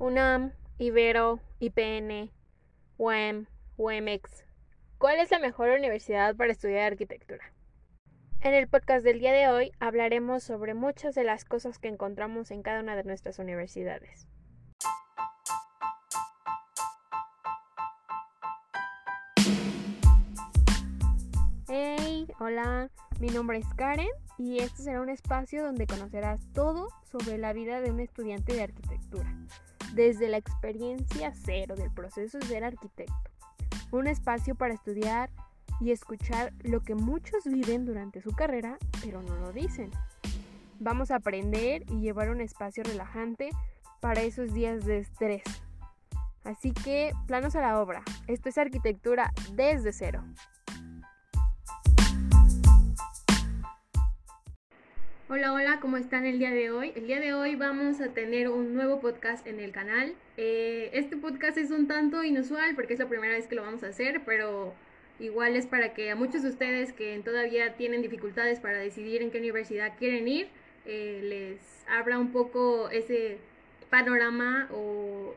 UNAM, Ibero, IPN, UEM, UEMEX. ¿Cuál es la mejor universidad para estudiar arquitectura? En el podcast del día de hoy hablaremos sobre muchas de las cosas que encontramos en cada una de nuestras universidades. Hey, hola, mi nombre es Karen y este será un espacio donde conocerás todo sobre la vida de un estudiante de arquitectura desde la experiencia cero del proceso de ser arquitecto. Un espacio para estudiar y escuchar lo que muchos viven durante su carrera, pero no lo dicen. Vamos a aprender y llevar un espacio relajante para esos días de estrés. Así que, planos a la obra. Esto es arquitectura desde cero. Hola, hola, ¿cómo están el día de hoy? El día de hoy vamos a tener un nuevo podcast en el canal. Eh, este podcast es un tanto inusual porque es la primera vez que lo vamos a hacer, pero igual es para que a muchos de ustedes que todavía tienen dificultades para decidir en qué universidad quieren ir, eh, les abra un poco ese panorama o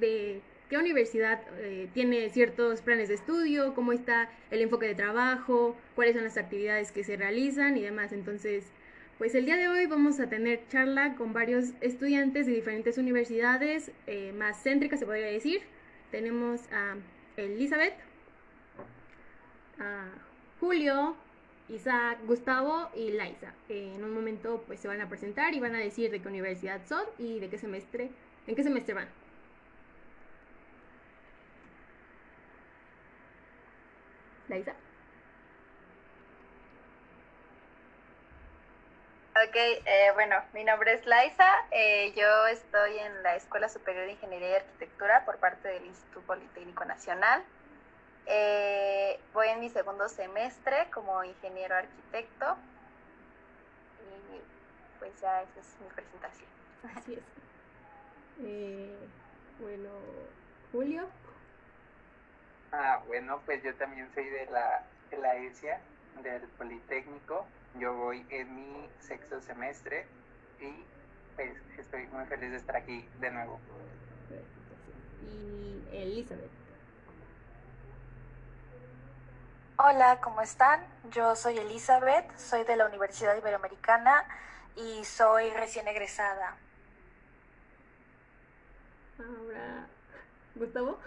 de qué universidad eh, tiene ciertos planes de estudio, cómo está el enfoque de trabajo, cuáles son las actividades que se realizan y demás. Entonces, pues el día de hoy vamos a tener charla con varios estudiantes de diferentes universidades eh, más céntricas, se podría decir. Tenemos a Elizabeth, a Julio, Isaac, Gustavo y Laisa. en un momento pues se van a presentar y van a decir de qué universidad son y de qué semestre, en qué semestre van. Laisa. Ok, eh, bueno, mi nombre es Laisa. Eh, yo estoy en la Escuela Superior de Ingeniería y Arquitectura por parte del Instituto Politécnico Nacional. Eh, voy en mi segundo semestre como ingeniero arquitecto. Y pues ya esa es mi presentación. Así es. bueno, Julio. Ah, bueno, pues yo también soy de la, de la ESIA, del Politécnico. Yo voy en mi sexto semestre y pues estoy muy feliz de estar aquí de nuevo. Y Elizabeth. Hola, ¿cómo están? Yo soy Elizabeth, soy de la Universidad Iberoamericana y soy recién egresada. Ahora, Gustavo.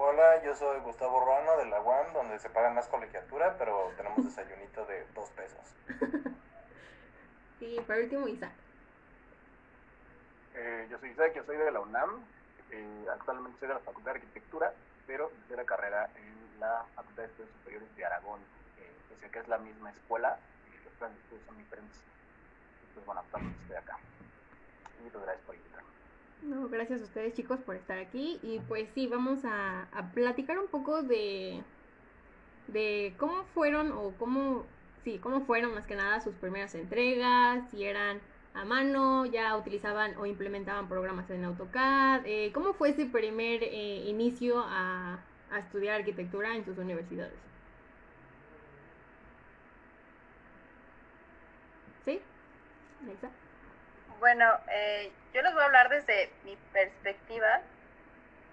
Hola, yo soy Gustavo Ruano de la UAM, donde se paga más colegiatura, pero tenemos desayunito de dos pesos. y por último, Isaac. Eh, yo soy Isaac, yo soy de la UNAM, eh, actualmente soy de la Facultad de Arquitectura, pero de la carrera en la Facultad de Estudios Superiores de Aragón, eh, que es la misma escuela, y los planes de estudios son diferentes. Pues bueno, actualmente estoy acá. Y muchas gracias por invitarme. No, gracias a ustedes chicos por estar aquí y pues sí, vamos a, platicar un poco de, de cómo fueron o cómo, sí, cómo fueron más que nada sus primeras entregas, si eran a mano, ya utilizaban o implementaban programas en AutoCAD, eh, cómo fue ese primer eh, inicio a, a estudiar arquitectura en sus universidades. ¿Sí? Bueno, eh, yo les voy a hablar desde mi perspectiva.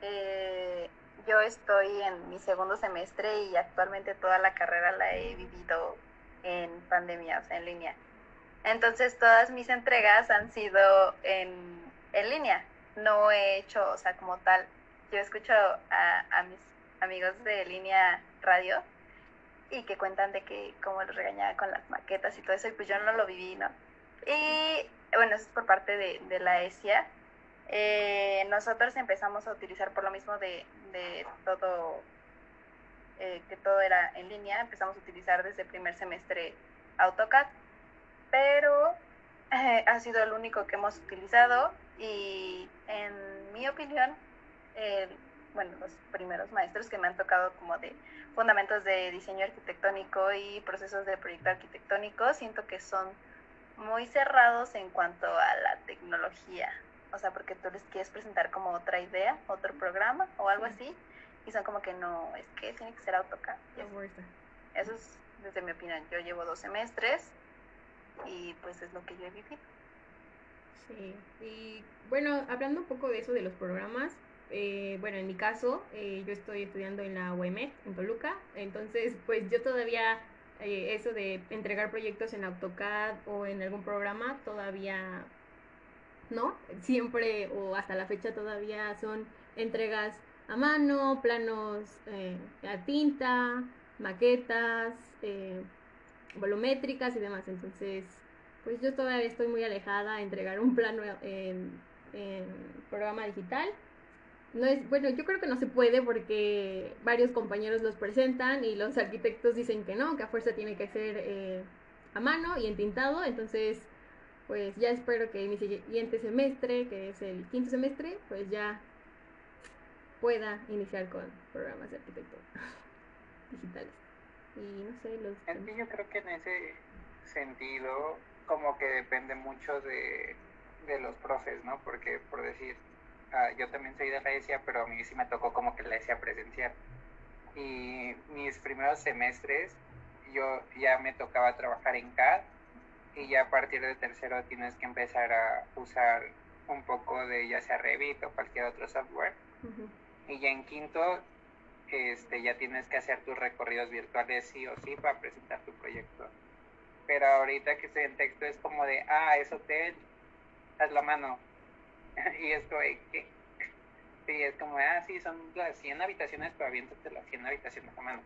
Eh, yo estoy en mi segundo semestre y actualmente toda la carrera la he vivido en pandemia, o sea, en línea. Entonces todas mis entregas han sido en, en línea. No he hecho, o sea, como tal, yo escucho a, mis amigos de línea radio y que cuentan de que cómo los regañaba con las maquetas y todo eso, y pues yo no lo viví, ¿no? Y bueno, eso es por parte de, la ESIA. Eh, nosotros empezamos a utilizar por lo mismo de, de todo, eh, que todo era en línea, empezamos a utilizar desde el primer semestre AutoCAD, pero eh, ha sido el único que hemos utilizado y en mi opinión, bueno, los primeros maestros que me han tocado como de fundamentos de diseño arquitectónico y procesos de proyecto arquitectónico, siento que son muy cerrados en cuanto a la tecnología. O sea, porque tú les quieres presentar como otra idea, otro programa o algo así, y son como que no, es que tiene que ser AutoCAD. Eso es desde mi opinión. Yo llevo dos semestres y pues es lo que yo he vivido. Sí, y bueno, hablando un poco de eso de los programas, eh, bueno, en mi caso, eh, yo estoy estudiando en la UEMET, en Toluca, entonces pues yo todavía eh, eso de entregar proyectos en AutoCAD o en algún programa, todavía no, siempre o hasta la fecha todavía son entregas a mano, planos a tinta, maquetas, volumétricas y demás, entonces pues yo todavía estoy muy alejada a entregar un plano en programa digital no es, bueno, yo creo que no se puede porque varios compañeros los presentan y los arquitectos dicen que no, que a fuerza tiene que ser eh, a mano y entintado, entonces pues ya espero que mi siguiente semestre, que es el quinto semestre, pues ya pueda iniciar con programas de arquitectura digitales. Y no sé, los... yo creo que en ese sentido como que depende mucho de, de los profes, ¿no? Porque por decir, Yo también soy de la ESIA, pero a mí sí me tocó como que la ESIA presencial. Y mis primeros semestres yo ya me tocaba trabajar en CAD y ya a partir de tercero tienes que empezar a usar un poco de ya sea Revit o cualquier otro software. Y ya en quinto este, ya tienes que hacer tus recorridos virtuales sí o sí para presentar tu proyecto. Pero ahorita que estoy en texto es como de, ah, es hotel, haz la mano, y es como, que, sí, es como, ah, sí, son las 100 habitaciones, pero aviéntate las 100 habitaciones a mano.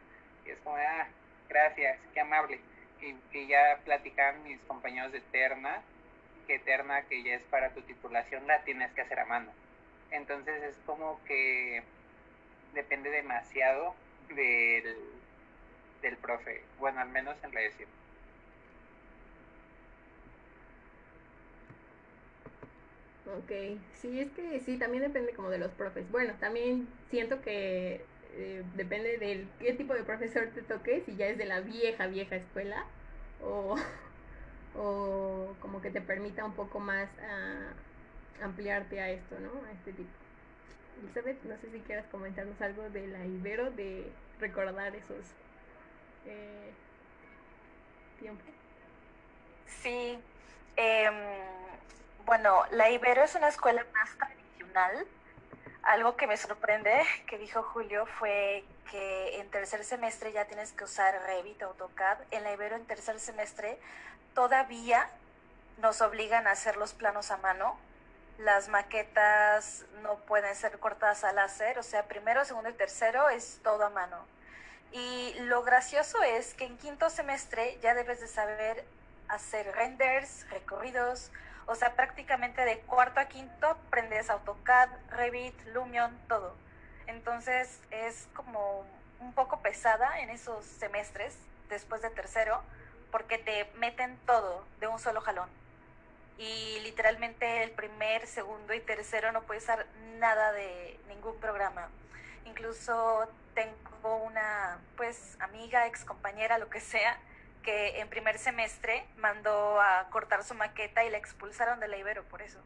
Y es como, ah, gracias, qué amable. Y, y ya platicaban mis compañeros de Terna, que Terna, que ya es para tu titulación, la tienes que hacer a mano. Entonces es como que depende demasiado del, del profe, bueno, al menos en la edición. Ok, sí, es que sí, también depende como de los profes. Bueno, también siento que eh, depende del qué tipo de profesor te toque, si ya es de la vieja, vieja escuela o, o como que te permita un poco más ah, ampliarte a esto, ¿no? A este tipo. Elizabeth, no sé si quieras comentarnos algo de la Ibero, de recordar esos eh, tiempos. Sí, eh, bueno, la Ibero es una escuela más tradicional. Algo que me sorprende que dijo Julio fue que en tercer semestre ya tienes que usar Revit, AutoCAD. En la Ibero en tercer semestre todavía nos obligan a hacer los planos a mano. Las maquetas no pueden ser cortadas al láser, o sea, primero, segundo y tercero es todo a mano. Y lo gracioso es que en quinto semestre ya debes de saber hacer renders, recorridos, o sea, prácticamente de cuarto a quinto aprendes AutoCAD, Revit, Lumion, todo. Entonces es como un poco pesada en esos semestres después de tercero porque te meten todo de un solo jalón. Y literalmente el primer, segundo y tercero no puedes usar nada de ningún programa. Incluso tengo una pues amiga, ex compañera, lo que sea, que en primer semestre mandó a cortar su maqueta y la expulsaron de la Ibero por eso.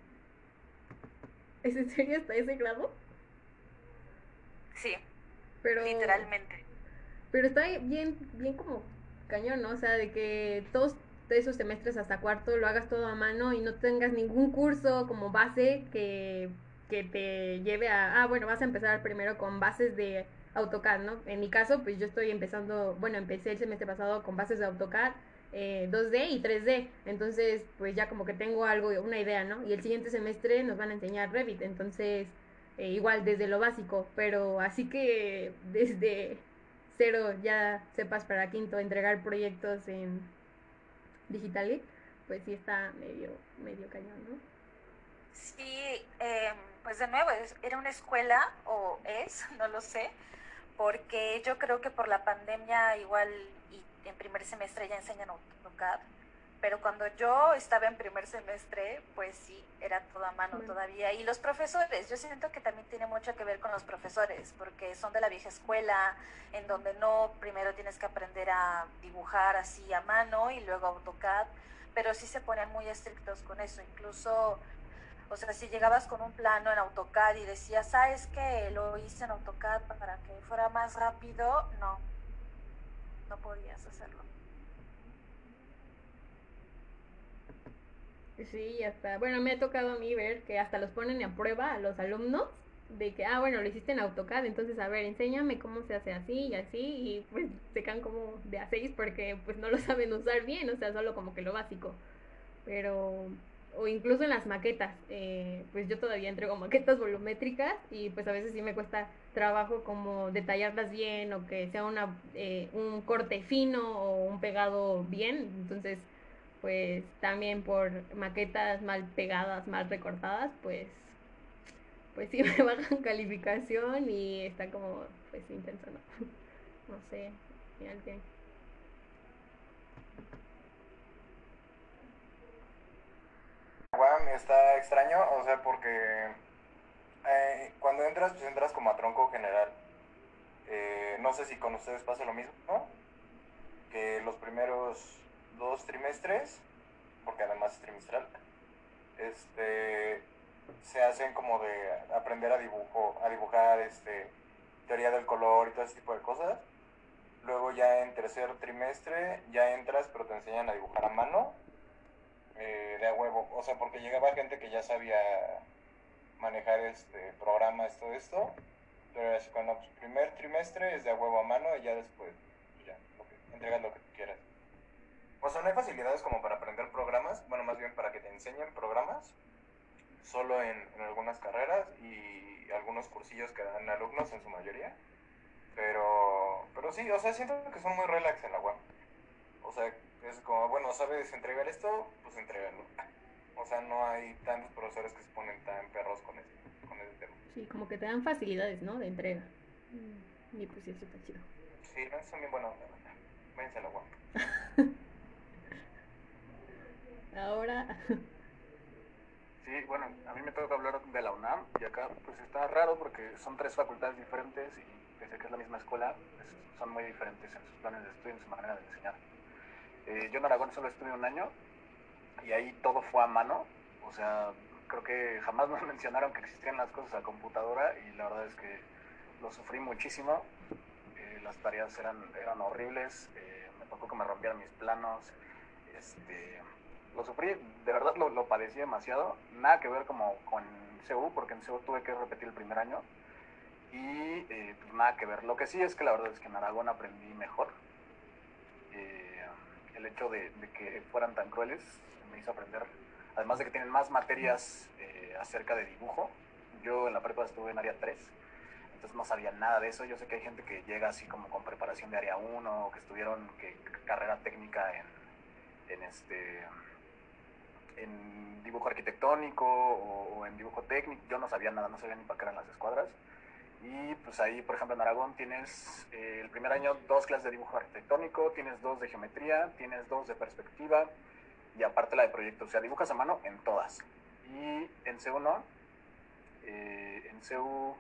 ¿Es en serio hasta ese grado? Sí, pero, literalmente. Pero está bien, bien como cañón, ¿no? O sea, de que todos esos semestres hasta cuarto lo hagas todo a mano y no tengas ningún curso como base que, que te lleve a, ah, bueno, vas a empezar primero con bases de AutoCAD, ¿no? En mi caso, pues yo estoy empezando, bueno, empecé el semestre pasado con bases de AutoCAD, 2D eh, y 3D, entonces pues ya como que tengo algo, una idea, ¿no? Y el siguiente semestre nos van a enseñar Revit, entonces eh, igual desde lo básico, pero así que desde cero ya sepas para quinto entregar proyectos en Digitalic, pues sí está medio, medio cañón, ¿no? Sí, em, pues de nuevo, era una escuela, o es, no lo sé, porque yo creo que por la pandemia igual y en primer semestre ya enseñan AutoCAD, pero cuando yo estaba en primer semestre, pues sí, era toda mano todavía. Y los profesores, yo siento que también tiene mucho que ver con los profesores, porque son de la vieja escuela, en donde no primero tienes que aprender a dibujar así a mano y luego AutoCAD, pero sí se ponen muy estrictos con eso. Incluso o sea, si llegabas con un plano en AutoCAD y decías, ¿sabes que Lo hice en AutoCAD para que fuera más rápido, no, no podías hacerlo. Sí, hasta, bueno, me ha tocado a mí ver que hasta los ponen a prueba a los alumnos de que, ah, bueno, lo hiciste en AutoCAD, entonces, a ver, enséñame cómo se hace así y así, y pues se quedan como de a seis porque pues no lo saben usar bien, o sea, solo como que lo básico. Pero, o incluso en las maquetas, eh, pues yo todavía entrego maquetas volumétricas y pues a veces sí me cuesta trabajo como detallarlas bien o que sea una, eh, un corte fino o un pegado bien, entonces pues también por maquetas mal pegadas, mal recortadas, pues pues sí me bajan calificación y está como pues intenso, ¿no? No sé, alguien. Juan, está extraño, o sea, porque eh, cuando entras, pues entras como a tronco general. Eh, no sé si con ustedes pasa lo mismo. Que los primeros dos trimestres, porque además es trimestral, este, se hacen como de aprender a dibujo, a dibujar este, teoría del color y todo ese tipo de cosas. Luego ya en tercer trimestre ya entras, pero te enseñan a dibujar a mano, eh, de a huevo. O sea, porque llegaba gente que ya sabía manejar este programas, todo esto. Pero así, cuando pues, primer trimestre es de a huevo a mano y ya después pues, ya, que, entregas lo que quieras. O sea, no hay facilidades como para aprender programas, bueno, más bien para que te enseñen programas, solo en, en algunas carreras y algunos cursillos que dan alumnos en su mayoría. Pero, pero sí, o sea, siento que son muy relax en la web. O sea, es como, bueno, ¿sabes entregar esto? Pues entregalo. O sea, no hay tantos profesores que se ponen tan perros con ese, con ese tema. Sí, como que te dan facilidades, ¿no? De entrega. Mm, Y pues sí, eso está chido. Sí, no, son bien buenos. Váyanse a la web. Ahora, Sí, bueno, a mí me toca hablar de la UNAM y acá pues está raro porque son tres facultades diferentes y pese a que es la misma escuela, pues, son muy diferentes en sus planes de estudio y en su manera de enseñar. Eh, yo en Aragón solo estuve un año y ahí todo fue a mano, o sea, creo que jamás nos mencionaron que existían las cosas a computadora y la verdad es que lo sufrí muchísimo, eh, las tareas eran, eran horribles, eh, me tocó que me rompieran mis planos, este, lo sufrí, de verdad lo, lo padecí demasiado, nada que ver como con CEU, porque en CEU tuve que repetir el primer año y eh, pues nada que ver. Lo que sí es que la verdad es que en Aragón aprendí mejor. Eh, el hecho de, que fueran tan crueles me hizo aprender, además de que tienen más materias eh, acerca de dibujo. Yo en la prepa estuve en área 3, entonces no sabía nada de eso. Yo sé que hay gente que llega así como con preparación de área 1 o que estuvieron que, carrera técnica en, en este en dibujo arquitectónico o, en dibujo técnico. Yo no sabía nada, no sabía ni para qué eran las escuadras. Y pues ahí, por ejemplo, en Aragón tienes eh, el primer año dos clases de dibujo arquitectónico, tienes dos de geometría, tienes dos de perspectiva y aparte la de proyecto. O sea, dibujas a mano en todas. Y en CEU no. Eh, en CEU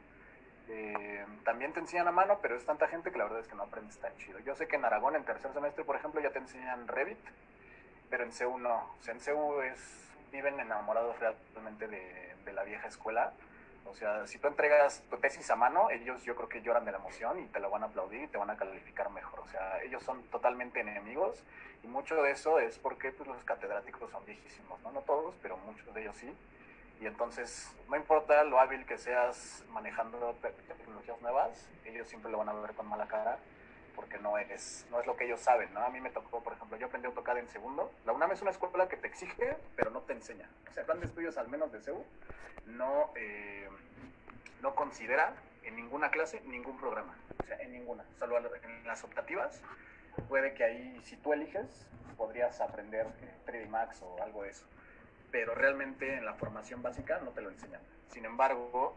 eh, también te enseñan a mano, pero es tanta gente que la verdad es que no aprendes tan chido. Yo sé que en Aragón, en tercer semestre, por ejemplo, ya te enseñan Revit, pero en CEU no. O sea, en CEU es, viven enamorados realmente de, la vieja escuela. O sea, si tú entregas tu tesis a mano, ellos yo creo que lloran de la emoción y te la van a aplaudir y te van a calificar mejor. O sea, ellos son totalmente enemigos y mucho de eso es porque pues, los catedráticos son viejísimos, ¿no? No todos, pero muchos de ellos sí. Y entonces, no importa lo hábil que seas manejando tecnologías nuevas, ellos siempre lo van a ver con mala cara porque no es, no es lo que ellos saben, ¿no? A mí me tocó, por ejemplo, yo aprendí AutoCAD en segundo. La UNAM es una escuela que te exige, pero no te enseña. O sea, el plan de estudios, al menos de CEU, no, eh, no considera en ninguna clase ningún programa. O sea, en ninguna. Solo en las optativas puede que ahí, si tú eliges, podrías aprender 3D Max o algo de eso. Pero realmente en la formación básica no te lo enseñan. Sin embargo,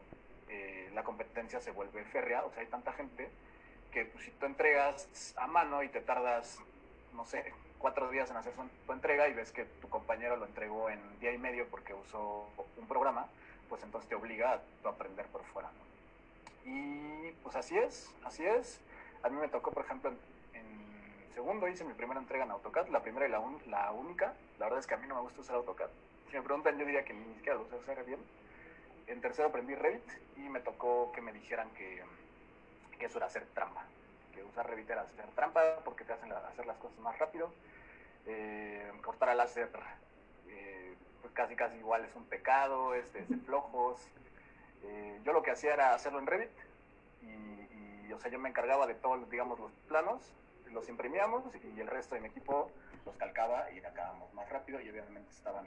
eh, la competencia se vuelve férrea. O sea, hay tanta gente pues, si tú entregas a mano y te tardas, no sé, cuatro días en hacer tu entrega y ves que tu compañero lo entregó en día y medio porque usó un programa, pues entonces te obliga a aprender por fuera. ¿no? Y pues así es, así es. A mí me tocó, por ejemplo, en, en segundo hice mi primera entrega en AutoCAD, la primera y la, un, la, única. La verdad es que a mí no me gusta usar AutoCAD. Si me preguntan, yo diría que ni siquiera lo sé hacer bien. En tercero aprendí Revit y me tocó que me dijeran que que eso era hacer trampa, que usar Revit era hacer trampa porque te hacen hacer las cosas más rápido, eh, cortar al láser, eh, pues casi casi igual es un pecado, es de, flojos. Eh, yo lo que hacía era hacerlo en Revit y, o sea, yo me encargaba de todos, digamos, los planos, los imprimíamos y el resto de mi equipo los calcaba y acabamos más rápido y obviamente estaban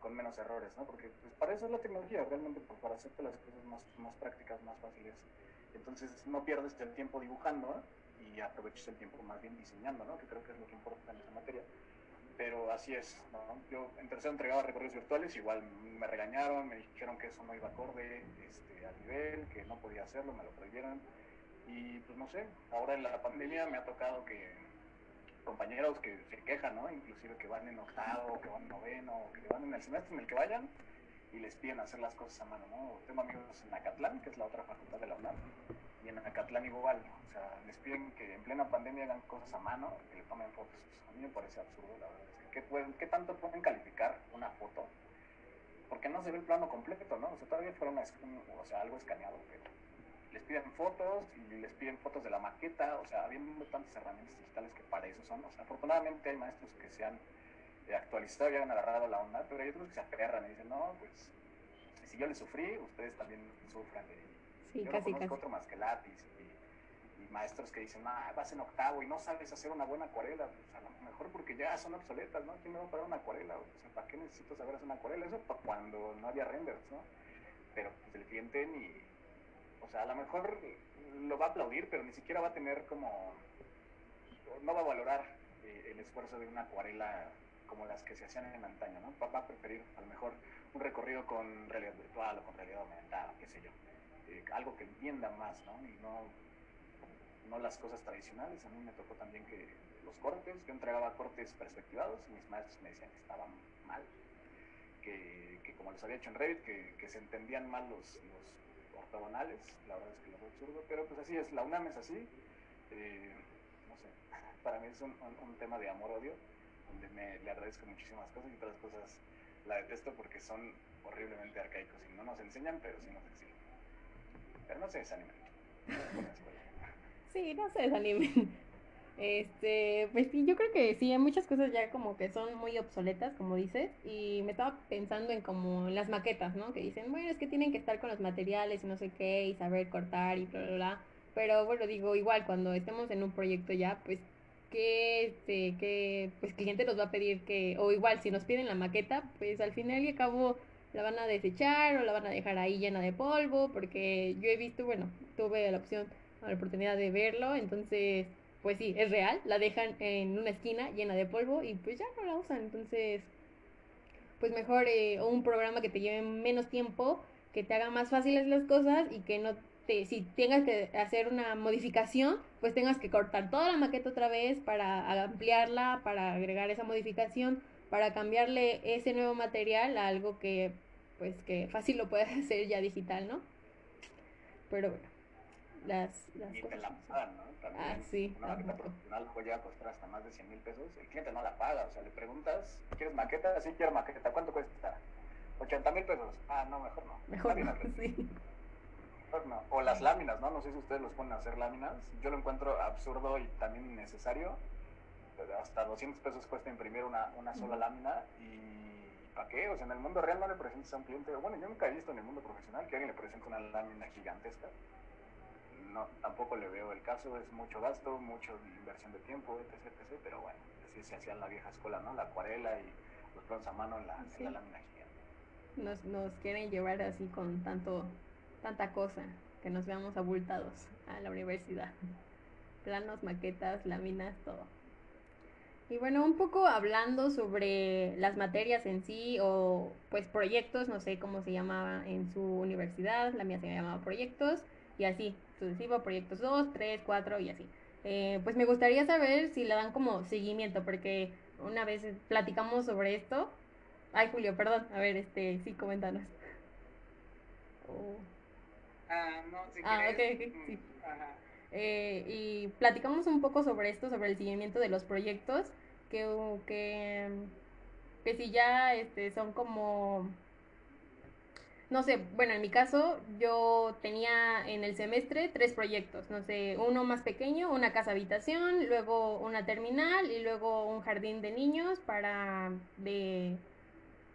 con menos errores, ¿no? Porque pues, para eso es la tecnología, realmente pues, para hacerte las cosas más, más prácticas, más fáciles. Entonces no pierdes el tiempo dibujando y aproveches el tiempo más bien diseñando, ¿no? Que creo que es lo que importa en esa materia. Pero así es, ¿no? Yo en tercero entregaba recorridos virtuales, igual me regañaron, me dijeron que eso no iba acorde este, a nivel, que no podía hacerlo, me lo prohibieron. Y pues no sé, ahora en la pandemia me ha tocado que compañeros que se quejan, ¿no? Inclusive que van en octavo, que van en noveno, que van en el semestre en el que vayan y les piden hacer las cosas a mano, ¿no? Tengo amigos en Acatlán, que es la otra facultad de la UNAM, y en Acatlán igual, o sea, les piden que en plena pandemia hagan cosas a mano, que le tomen fotos. A mí me parece absurdo, la verdad. Es que, ¿qué, tanto pueden calificar una foto? Porque no se ve el plano completo, ¿no? O sea, todavía fuera una, o sea, algo escaneado, pero les piden fotos y les piden fotos de la maqueta, o sea, habiendo tantas herramientas digitales que para eso son. O sea, afortunadamente hay maestros que se han actualizado y han agarrado la onda, pero hay otros que se aferran y dicen, no, pues si yo le sufrí, ustedes también sufran. Sí, yo casi, no conozco otro más que lápiz y, maestros que dicen, ah, vas en octavo y no sabes hacer una buena acuarela, pues a lo mejor porque ya son obsoletas, ¿no? ¿Quién me va a pagar una acuarela? O sea, ¿para qué necesito saber hacer una acuarela? Eso para cuando no había renders, ¿no? Pero pues el cliente ni, o sea, a lo mejor lo va a aplaudir, pero ni siquiera va a tener como, no va a valorar eh, el esfuerzo de una acuarela como las que se hacían en antaño, ¿no? Va, a preferir a lo mejor un recorrido con realidad virtual o con realidad aumentada, qué sé yo. Eh, algo que entienda más, ¿no? Y no, no las cosas tradicionales. A mí me tocó también que los cortes, yo entregaba cortes perspectivados y mis maestros me decían que estaban mal, que, como les había hecho en Revit, que, se entendían mal los, los ortogonales, la verdad es que lo veo absurdo, pero pues así es, la UNAM es así, eh, no sé, para mí es un, un, tema de amor-odio, donde me, le agradezco muchísimas cosas y otras cosas la detesto porque son horriblemente arcaicos y no nos enseñan, pero sí nos exigen. Pero no se desanimen. Sí, no se desanimen. Este, pues sí, yo creo que sí, hay muchas cosas ya como que son muy obsoletas, como dices, y me estaba pensando en como las maquetas, ¿no? Que dicen, bueno, es que tienen que estar con los materiales y no sé qué, y saber cortar y bla, bla, bla. Pero bueno, digo, igual cuando estemos en un proyecto ya, pues que este, que pues cliente nos va a pedir que, o igual si nos piden la maqueta, pues al final y al cabo la van a desechar o la van a dejar ahí llena de polvo, porque yo he visto, bueno, tuve la opción, la oportunidad de verlo, entonces pues sí, es real, la dejan en una esquina llena de polvo y pues ya no la usan. Entonces, pues mejor eh, un programa que te lleve menos tiempo, que te haga más fáciles las cosas y que no te, si tengas que hacer una modificación, pues tengas que cortar toda la maqueta otra vez para ampliarla, para agregar esa modificación, para cambiarle ese nuevo material a algo que pues que fácil lo puedes hacer ya digital, ¿no? Pero bueno, las, las cosas. ¿no? ah, sí. Una maqueta profesional puede costar hasta más de 100 mil pesos. El cliente no la paga. O sea, le preguntas, ¿quieres maqueta? Sí, quiero maqueta. ¿Cuánto cuesta? 80 mil pesos. Ah, no, mejor no. Mejor no, sí. O las láminas, ¿no? No sé si ustedes los ponen a hacer láminas. Yo lo encuentro absurdo y también innecesario. Hasta 200 pesos cuesta imprimir una, una sola lámina y ¿para qué? O sea, en el mundo real no le presentas a un cliente, bueno, yo nunca he visto en el mundo profesional que alguien le presente una lámina gigantesca no, tampoco le veo el caso, es mucho gasto, mucha inversión de tiempo, etc, etc, pero bueno, así se hacía en la vieja escuela, ¿no? La acuarela y los planos a mano en la, lámina gigante. Nos, nos quieren llevar así con tanto, tanta cosa, que nos veamos abultados a la universidad. Planos, maquetas, láminas, todo. Y bueno, un poco hablando sobre las materias en sí o pues proyectos, no sé cómo se llamaba en su universidad, la mía se llamaba proyectos y así sucesivo, proyectos 2, 3, 4 y así. Eh, pues me gustaría saber si le dan como seguimiento, porque una vez platicamos sobre esto. Ay, Julio, perdón. A ver, este, sí, coméntanos. Oh. Ah, no, si ah, ok, sí. Eh, y platicamos un poco sobre esto, sobre el seguimiento de los proyectos, que, que, que si ya este, son como no sé, bueno, en mi caso yo tenía en el semestre tres proyectos, no sé, uno más pequeño, una casa habitación, luego una terminal y luego un jardín de niños para de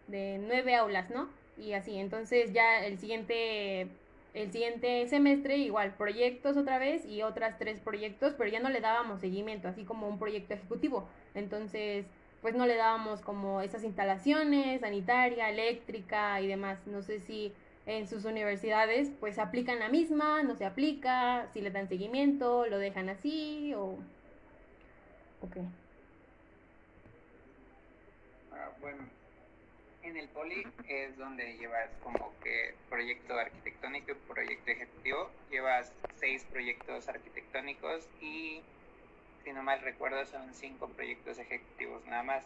de nueve aulas, ¿no? Y así, entonces ya el siguiente, el siguiente semestre igual, proyectos otra vez y otras tres proyectos, pero ya no le dábamos seguimiento, así como un proyecto ejecutivo. Entonces, pues no le dábamos como esas instalaciones, sanitaria, eléctrica y demás. No sé si en sus universidades pues aplican la misma, no se aplica, si le dan seguimiento, lo dejan así o... Ok. Ah, bueno, en el poli es donde llevas como que proyecto arquitectónico y proyecto ejecutivo. Llevas seis proyectos arquitectónicos y, si no mal recuerdo, son cinco proyectos ejecutivos nada más.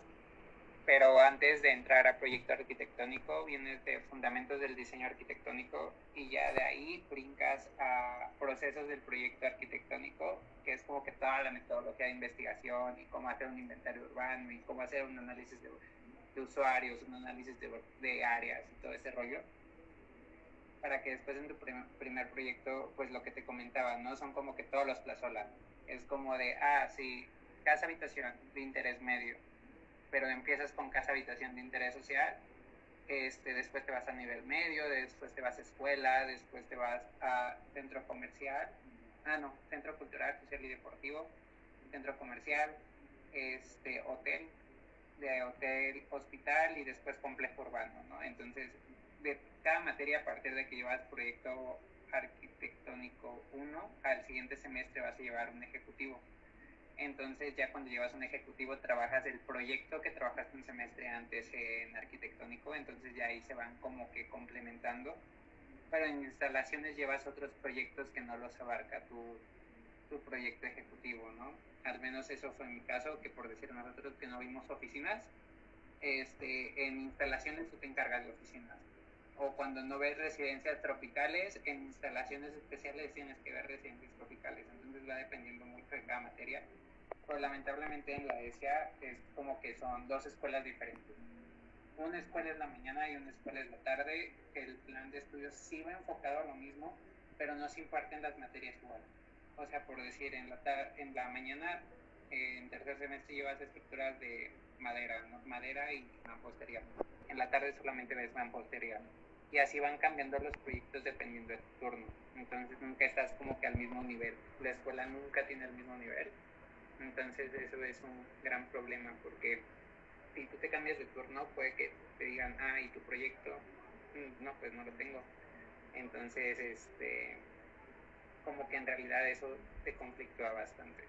Pero antes de entrar a proyecto arquitectónico, vienes de fundamentos del diseño arquitectónico y ya de ahí brincas a procesos del proyecto arquitectónico, que es como que toda la metodología de investigación y cómo hacer un inventario urbano y cómo hacer un análisis de de usuarios, un análisis de, de, áreas y todo ese rollo, para que después en tu primer, proyecto, pues lo que te comentaba, ¿no? Son como que todos los plazolas. Es como de, ah, sí, casa habitación de interés medio, pero empiezas con casa habitación de interés social, este, después te vas a nivel medio, después te vas a escuela, después te vas a centro comercial, ah, no, centro cultural, social y deportivo, centro comercial, este, hotel, de hotel, hospital y después complejo urbano, ¿no? Entonces, de cada materia, a partir de que llevas proyecto arquitectónico 1, al siguiente semestre vas a llevar un ejecutivo. Entonces, ya cuando llevas un ejecutivo, trabajas el proyecto que trabajaste un semestre antes en arquitectónico, entonces ya ahí se van como que complementando. Pero en instalaciones llevas otros proyectos que no los abarca tu, tu proyecto ejecutivo, ¿no? al menos eso fue mi caso, que por decir nosotros que no vimos oficinas, este, en instalaciones tú te encargas de oficinas. O cuando no ves residencias tropicales, en instalaciones especiales tienes que ver residencias tropicales. Entonces va dependiendo mucho de cada materia. Pero lamentablemente en la ESIA es como que son dos escuelas diferentes. Una escuela es la mañana y una escuela es la tarde. El plan de estudios sí va enfocado a lo mismo, pero no se imparten las materias iguales o sea, por decir, en la, en la mañana, eh, en tercer semestre llevas estructuras de madera, madera y mampostería. En la tarde solamente ves mampostería. Y así van cambiando los proyectos dependiendo de tu turno. Entonces nunca estás como que al mismo nivel. La escuela nunca tiene el mismo nivel. Entonces eso es un gran problema porque si tú te cambias de turno puede que te digan, ah, ¿y tu proyecto? Mm, no, pues no lo tengo. Entonces, este, como que en realidad eso te conflictúa bastante.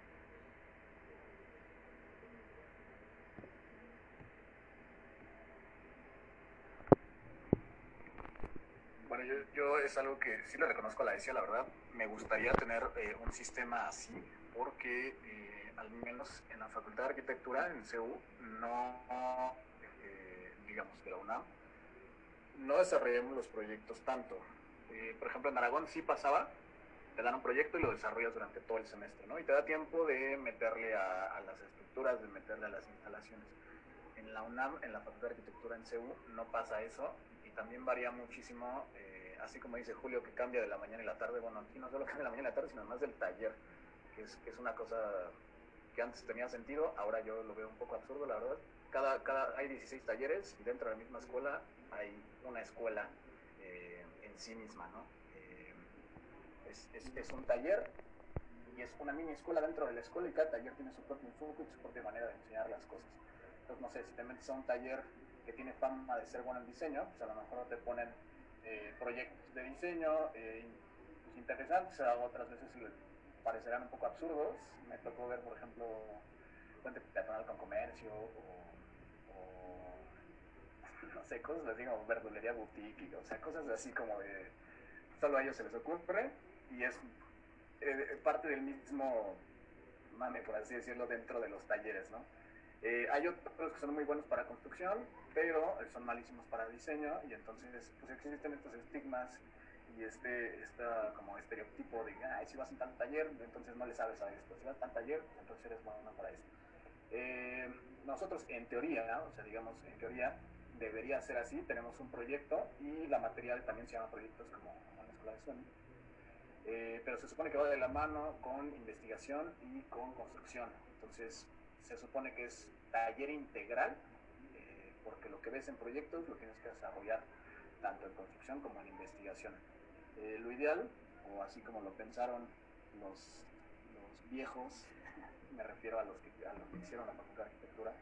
Bueno, yo, yo, es algo que sí le reconozco a la ESIA, la verdad. Me gustaría tener eh, un sistema así, porque eh, al menos en la Facultad de Arquitectura, en CEU, no, eh, digamos, de la UNAM, no desarrollamos los proyectos tanto. por ejemplo, en Aragón sí pasaba, te dan un proyecto y lo desarrollas durante todo el semestre, ¿no? Y te da tiempo de meterle a, las estructuras, de meterle a las instalaciones. En la UNAM, en la Facultad de Arquitectura en CEU, no pasa eso y también varía muchísimo, eh, así como dice Julio, que cambia de la mañana y la tarde. Bueno, aquí no solo cambia de la mañana y la tarde, sino además del taller, que es, una cosa que antes tenía sentido, ahora yo lo veo un poco absurdo, la verdad. Cada, cada, hay 16 talleres y dentro de la misma escuela hay una escuela eh, en sí misma, ¿no? Es, un taller y es una mini escuela dentro de la escuela y cada taller tiene su propio enfoque y su propia manera de enseñar las cosas. Entonces, no sé, si te metes a un taller que tiene fama de ser bueno en diseño, pues a lo mejor te ponen eh, proyectos de diseño eh, pues interesantes, a otras veces parecerán un poco absurdos. Me tocó ver, por ejemplo, puente peatonal con comercio o, no sé, cosas así como verdulería boutique, o sea, cosas así como de solo a ellos se les ocurre y es eh, parte del mismo mame, por así decirlo, dentro de los talleres, ¿no? Eh, hay otros que son muy buenos para construcción, pero son malísimos para diseño y entonces pues existen estos estigmas y este, esta como estereotipo de, ay, si vas a tal taller, entonces no le sabes a esto, si vas a tal taller, entonces eres bueno para esto. Eh, nosotros en teoría, o sea, digamos, en teoría debería ser así, tenemos un proyecto y la material también se llama proyectos como, la escuela de Sony eh, pero se supone que va de la mano con investigación y con construcción. Entonces, se supone que es taller integral, eh, porque lo que ves en proyectos lo tienes que desarrollar tanto en construcción como en investigación. Eh, lo ideal, o así como lo pensaron los, los viejos, me refiero a los que, a los que hicieron la facultad de arquitectura,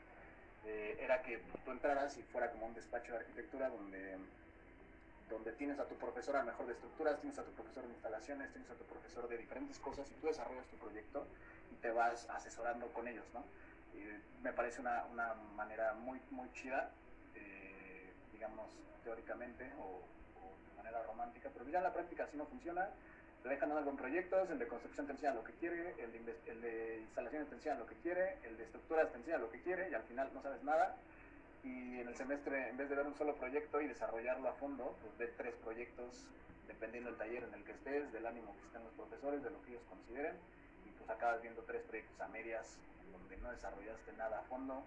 era que tú entraras y fuera como un despacho de arquitectura donde, donde tienes a tu profesor a mejor de estructuras, tienes a tu profesor de instalaciones, tienes a tu profesor de diferentes cosas y tú desarrollas tu proyecto y te vas asesorando con ellos, ¿no? Me parece una, una manera muy, muy chida, eh, digamos, teóricamente o, o, de manera romántica, pero ya en la práctica así no funciona te dejan algo en proyectos, el de construcción te enseña lo que quiere, el de, el de, instalaciones te enseña lo que quiere, el de estructuras te enseña lo que quiere y al final no sabes nada. Y en el semestre, en vez de ver un solo proyecto y desarrollarlo a fondo, pues ve tres proyectos dependiendo del taller en el que estés, del ánimo que estén los profesores, de lo que ellos consideren. Y pues acabas viendo tres proyectos a medias, donde no desarrollaste nada a fondo,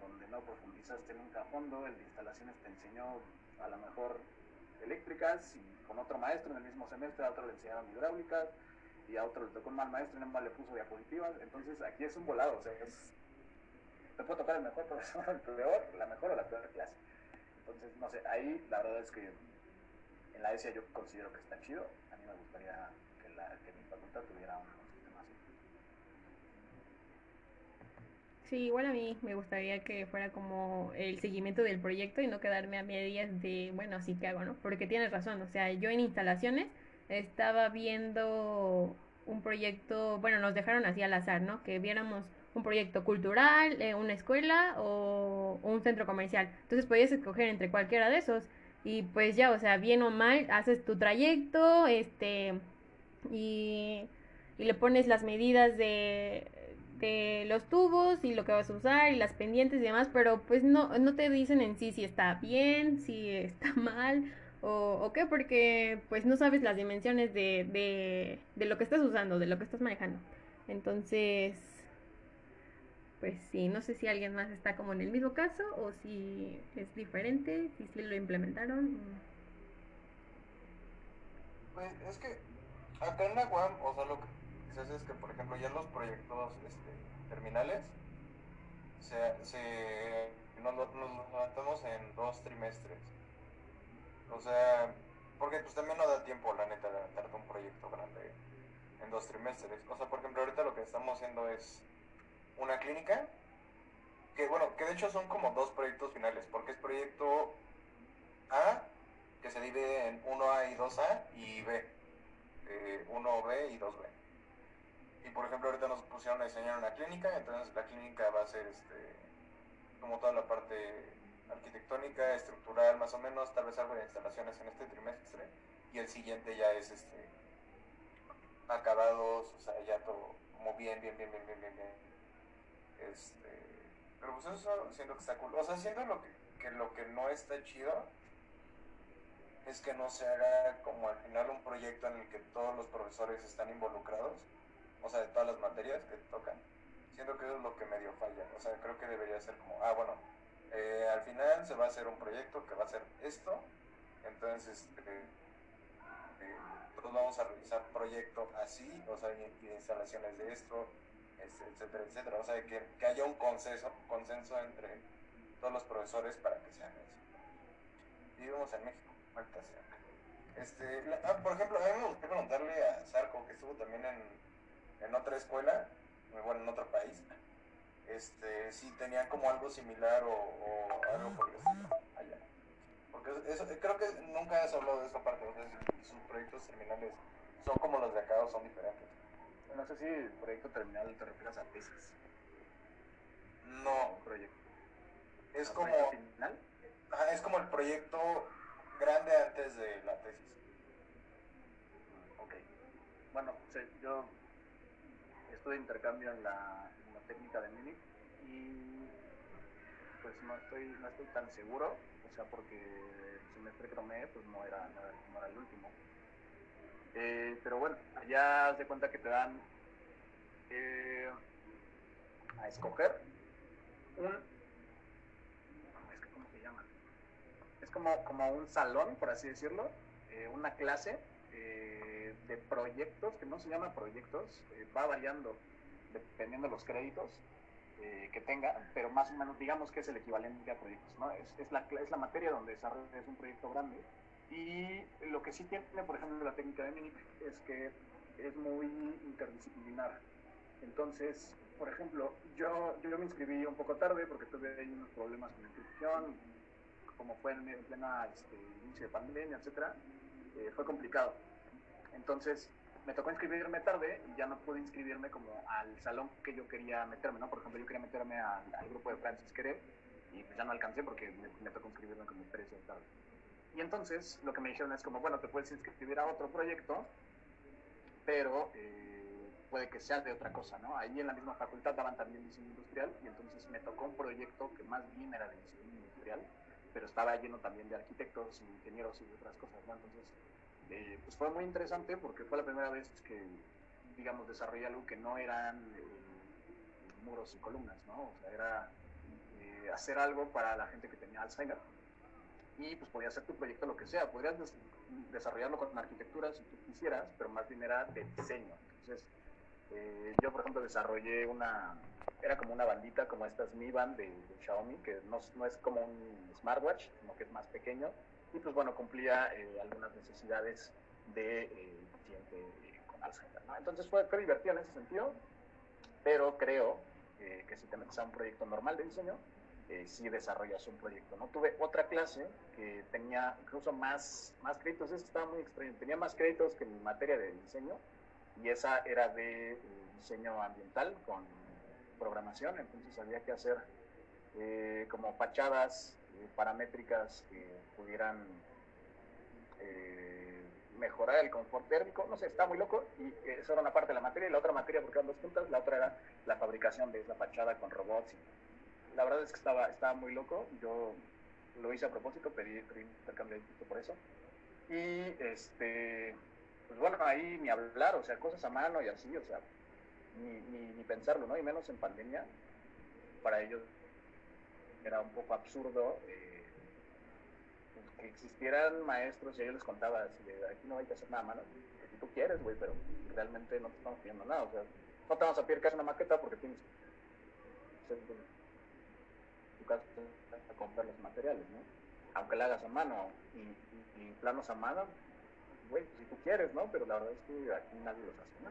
donde no profundizaste nunca a fondo, el de instalaciones te enseñó a lo mejor eléctricas y con otro maestro en el mismo semestre, a otro le enseñaron hidráulicas y a otro le tocó un mal maestro y nada más le puso diapositivas. Entonces aquí es un volado, o sea, es, te puede tocar el mejor profesor, el peor, la mejor o la peor clase. Entonces, no sé, ahí la verdad es que en la ESIA yo considero que está chido. A mí me gustaría que, la, que mi facultad tuviera un sistema así. Sí, igual a mí me gustaría que fuera como el seguimiento del proyecto y no quedarme a medias de, bueno, así que hago, ¿no? Porque tienes razón, o sea, yo en instalaciones estaba viendo un proyecto, bueno, nos dejaron así al azar, ¿no? Que viéramos un proyecto cultural, eh, una escuela o, un centro comercial. Entonces podías escoger entre cualquiera de esos y pues ya, o sea, bien o mal, haces tu trayecto, este, y, le pones las medidas de los tubos y lo que vas a usar y las pendientes y demás, pero pues no, no te dicen en sí si está bien, si está mal o, qué, porque pues no sabes las dimensiones de, de lo que estás usando, de lo que estás manejando. Entonces, pues sí, no sé si alguien más está como en el mismo caso o si es diferente, si sí lo implementaron. Pues es que acá en la UAM, o sea, lo que se hace es que, por ejemplo, ya los proyectos este, terminales se, se nos, nos levantamos en dos trimestres. O sea, porque pues también no da tiempo, la neta, de levantarte un proyecto grande en dos trimestres. O sea, por ejemplo, ahorita lo que estamos haciendo es una clínica, que bueno, que de hecho son como dos proyectos finales, porque es proyecto A, que se divide en 1A y 2A, y B, eh, 1B y 2B. Y por ejemplo, ahorita nos pusieron a diseñar una clínica, entonces la clínica va a ser este, como toda la parte arquitectónica, estructural, más o menos, tal vez algo de instalaciones en este trimestre, y el siguiente ya es este acabados, o sea, ya todo como bien, bien, bien, bien, bien, bien, bien. Este, pero pues eso siento que está cool. O sea, siento lo que, lo que no está chido es que no se haga como al final un proyecto en el que todos los profesores están involucrados, o sea, de todas las materias que tocan. Siento que eso es lo que medio falla. O sea, creo que debería ser como, ah, bueno, eh, al final se va a hacer un proyecto que va a ser esto, entonces eh, todos vamos a realizar proyecto así, o sea, y, instalaciones de esto, etcétera, etcétera. O sea, que, haya un consenso, consenso entre todos los profesores para que se haga eso. Vivimos en México. Este, ah, por ejemplo, a mí me gustaría preguntarle a Sarko, que estuvo también en, en otra escuela, bueno, en otro país, este, si tenían como algo similar o, algo por allá. Porque eso, creo que nunca has hablado de esa parte, o sus proyectos terminales son como los de acá o son diferentes. No sé si el proyecto terminal te refieres a tesis. No, proyecto. es ¿A como, proyecto final? ajá, es como el proyecto grande antes de la tesis. Mm, Ok. Bueno, sí, yo estuve intercambio en la, en la técnica de Múnich y pues no estoy, no estoy tan seguro, o sea, porque el semestre que tomé pues no era, no era, no era el último. Eh, pero bueno, allá de cuenta que te dan eh, a escoger un... Es que, ¿cómo se llama? Es como, como un salón, por así decirlo, eh, una clase eh, de proyectos, que no se llama proyectos, eh, va variando dependiendo de los créditos, que tenga, pero más o menos digamos que es el equivalente a proyectos, ¿no? Es, es, la, es la materia donde desarrollas un proyecto grande y lo que sí tiene, por ejemplo, la técnica de MINIC es que es muy interdisciplinar. Entonces, por ejemplo, yo, yo me inscribí un poco tarde porque tuve ahí unos problemas con la inscripción, como fue en, plena este, inicio de pandemia, etcétera, eh, fue complicado. Entonces, me tocó inscribirme tarde y ya no pude inscribirme como al salón que yo quería meterme, ¿no? Por ejemplo, yo quería meterme al, grupo de Francis y pues ya no alcancé porque me, tocó inscribirme como tres de tarde. Y entonces lo que me dijeron es como, bueno, te puedes inscribir a otro proyecto, pero eh, puede que sea de otra cosa, ¿no? Ahí en la misma facultad daban también diseño industrial y entonces me tocó un proyecto que más bien era de diseño industrial, pero estaba lleno también de arquitectos ingenieros y otras cosas, ¿no? Entonces, eh, pues fue muy interesante porque fue la primera vez que, digamos, desarrollé algo que no eran eh, muros y columnas, ¿no? O sea, era hacer algo para la gente que tenía Alzheimer y pues podías hacer tu proyecto lo que sea. Podrías desarrollarlo con arquitectura si tú quisieras, pero más bien era de diseño. Entonces, eh, yo, por ejemplo, desarrollé una, era como una bandita como estas Mi Band de, Xiaomi, que no, no, es como un smartwatch, sino que es más pequeño. Y pues bueno, cumplía eh, algunas necesidades de eh, cliente con Alzheimer. Entonces fue, fue divertido en ese sentido, pero creo que si te metes a un proyecto normal de diseño, eh, si desarrollas un proyecto. ¿no? Tuve otra clase que tenía incluso más, más créditos, eso estaba muy extraño, tenía más créditos que mi materia de diseño y esa era de eh, diseño ambiental con programación, entonces había que hacer eh, como fachadas paramétricas que pudieran mejorar el confort térmico, no sé, está muy loco y esa era una parte de la materia y la otra materia, porque eran dos puntas, la otra era la fabricación de esa fachada con robots y la verdad es que estaba, estaba muy loco. Yo lo hice a propósito, pedí, pedí intercambio de por eso. Y este, pues bueno, ahí ni hablar, o sea, cosas a mano y así, o sea, ni, ni, pensarlo, ¿no? Y menos en pandemia, para ellos era un poco absurdo eh, que existieran maestros y ellos les contaba así de aquí no hay que hacer nada a mano, si tú quieres, güey, pero realmente no te estamos pidiendo nada, o sea, no te vamos a pedir que hagas una maqueta porque tienes a comprar los materiales, ¿no? Aunque la hagas a mano y, planos a mano, güey, si tú quieres, ¿no? Pero la verdad es que aquí nadie los hace, ¿no?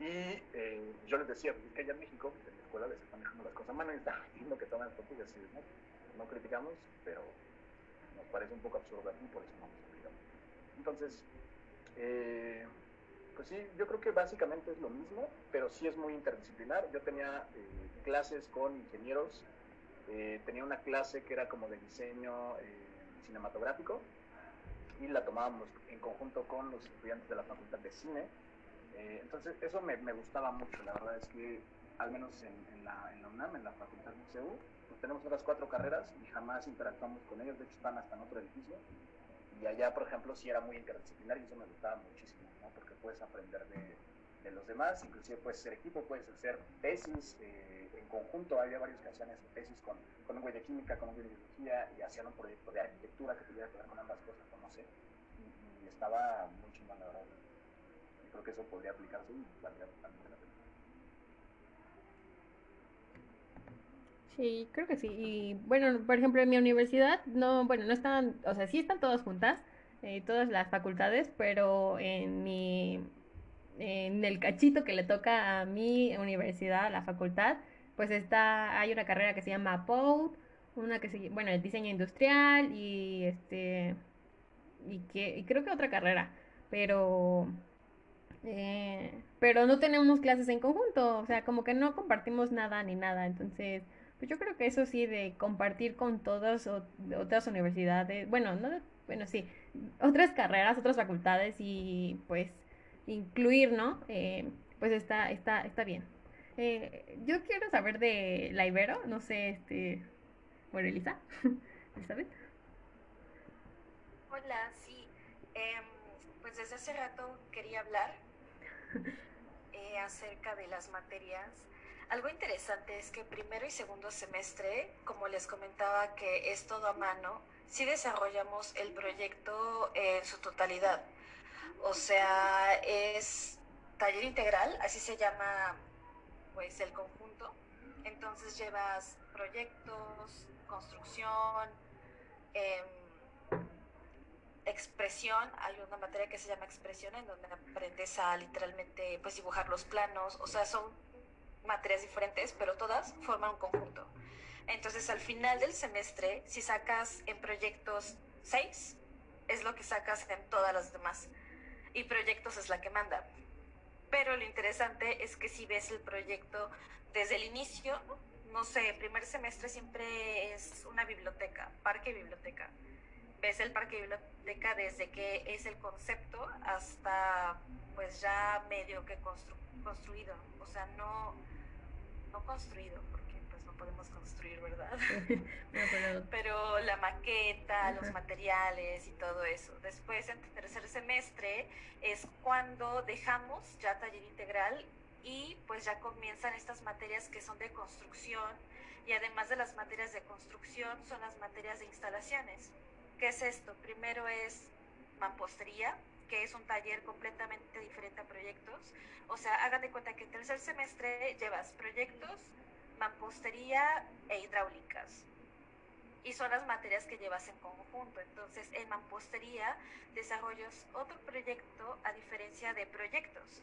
Y eh, yo les decía, pues, que allá en México, pues, en la escuela les están dejando las cosas a mano y están viendo que toman fotos y así, ¿no? No criticamos, pero nos parece un poco absurdo aquí, por eso no nos criticamos. Entonces, eh, pues sí, yo creo que básicamente es lo mismo, pero sí es muy interdisciplinar. Yo tenía eh, clases con ingenieros, eh, tenía una clase que era como de diseño eh, cinematográfico y la tomábamos en conjunto con los estudiantes de la Facultad de Cine. entonces eso me, me, gustaba mucho, la verdad es que al menos en, en, la, UNAM, en la Facultad de CEU, pues tenemos otras cuatro carreras y jamás interactuamos con ellos, de hecho están hasta en otro edificio. Y allá, por ejemplo, sí era muy interdisciplinar y eso me gustaba muchísimo puedes aprender de, los demás, inclusive puedes ser equipo, puedes hacer tesis eh, en conjunto, había varios que hacían tesis con, con un güey de química, con un güey de biología y hacían un proyecto de arquitectura que tuviera que ver con ambas cosas, no sé, y, estaba muy chingón la verdad. Creo que eso podría aplicarse y valdría también la pena. Sí, creo que sí. Y bueno, por ejemplo, en mi universidad, no, bueno, no están, o sea, sí están todas juntas, eh, todas las facultades, pero en mi, en el cachito que le toca a mi universidad, a la facultad, pues está, hay una carrera que se llama POUD, una que se, bueno, el diseño industrial y este, y que, y creo que otra carrera, pero, eh, pero no tenemos clases en conjunto, o sea, como que no compartimos nada ni nada, entonces, pues yo creo que eso sí de compartir con todas otras universidades, bueno, no, bueno, sí, otras carreras, otras facultades y pues incluir, ¿no? Eh, pues está, está, está bien. Eh, yo quiero saber de la Ibero, no sé, este, bueno, Elisa, Elizabeth. Hola, sí, em, pues desde hace rato quería hablar eh, acerca de las materias. Algo interesante es que primero y segundo semestre, como les comentaba que es todo a mano, sí desarrollamos el proyecto en su totalidad. O sea, es taller integral, así se llama pues el conjunto. Entonces llevas proyectos, construcción, em, expresión, hay una materia que se llama expresión en donde aprendes a literalmente pues dibujar los planos, o sea, son materias diferentes, pero todas forman un conjunto. Entonces, al final del semestre, si sacas en proyectos 6, es lo que sacas en todas las demás. Y proyectos es la que manda. Pero lo interesante es que si ves el proyecto desde el inicio, no sé, primer semestre siempre es una biblioteca, parque biblioteca. Ves el parque biblioteca desde que es el concepto hasta pues ya medio que construido. O sea, no, no construido, podemos construir, ¿verdad? pero... la maqueta, los materiales y todo eso. Después, en tercer semestre, es cuando dejamos ya taller integral y pues ya comienzan estas materias que son de construcción y además de las materias de construcción son las materias de instalaciones. ¿Qué es esto? Primero es mampostería, que es un taller completamente diferente a proyectos. O sea, hagan de cuenta que en tercer semestre llevas proyectos, mampostería e hidráulicas. Y son las materias que llevas en conjunto. Entonces, en mampostería desarrollas otro proyecto a diferencia de proyectos.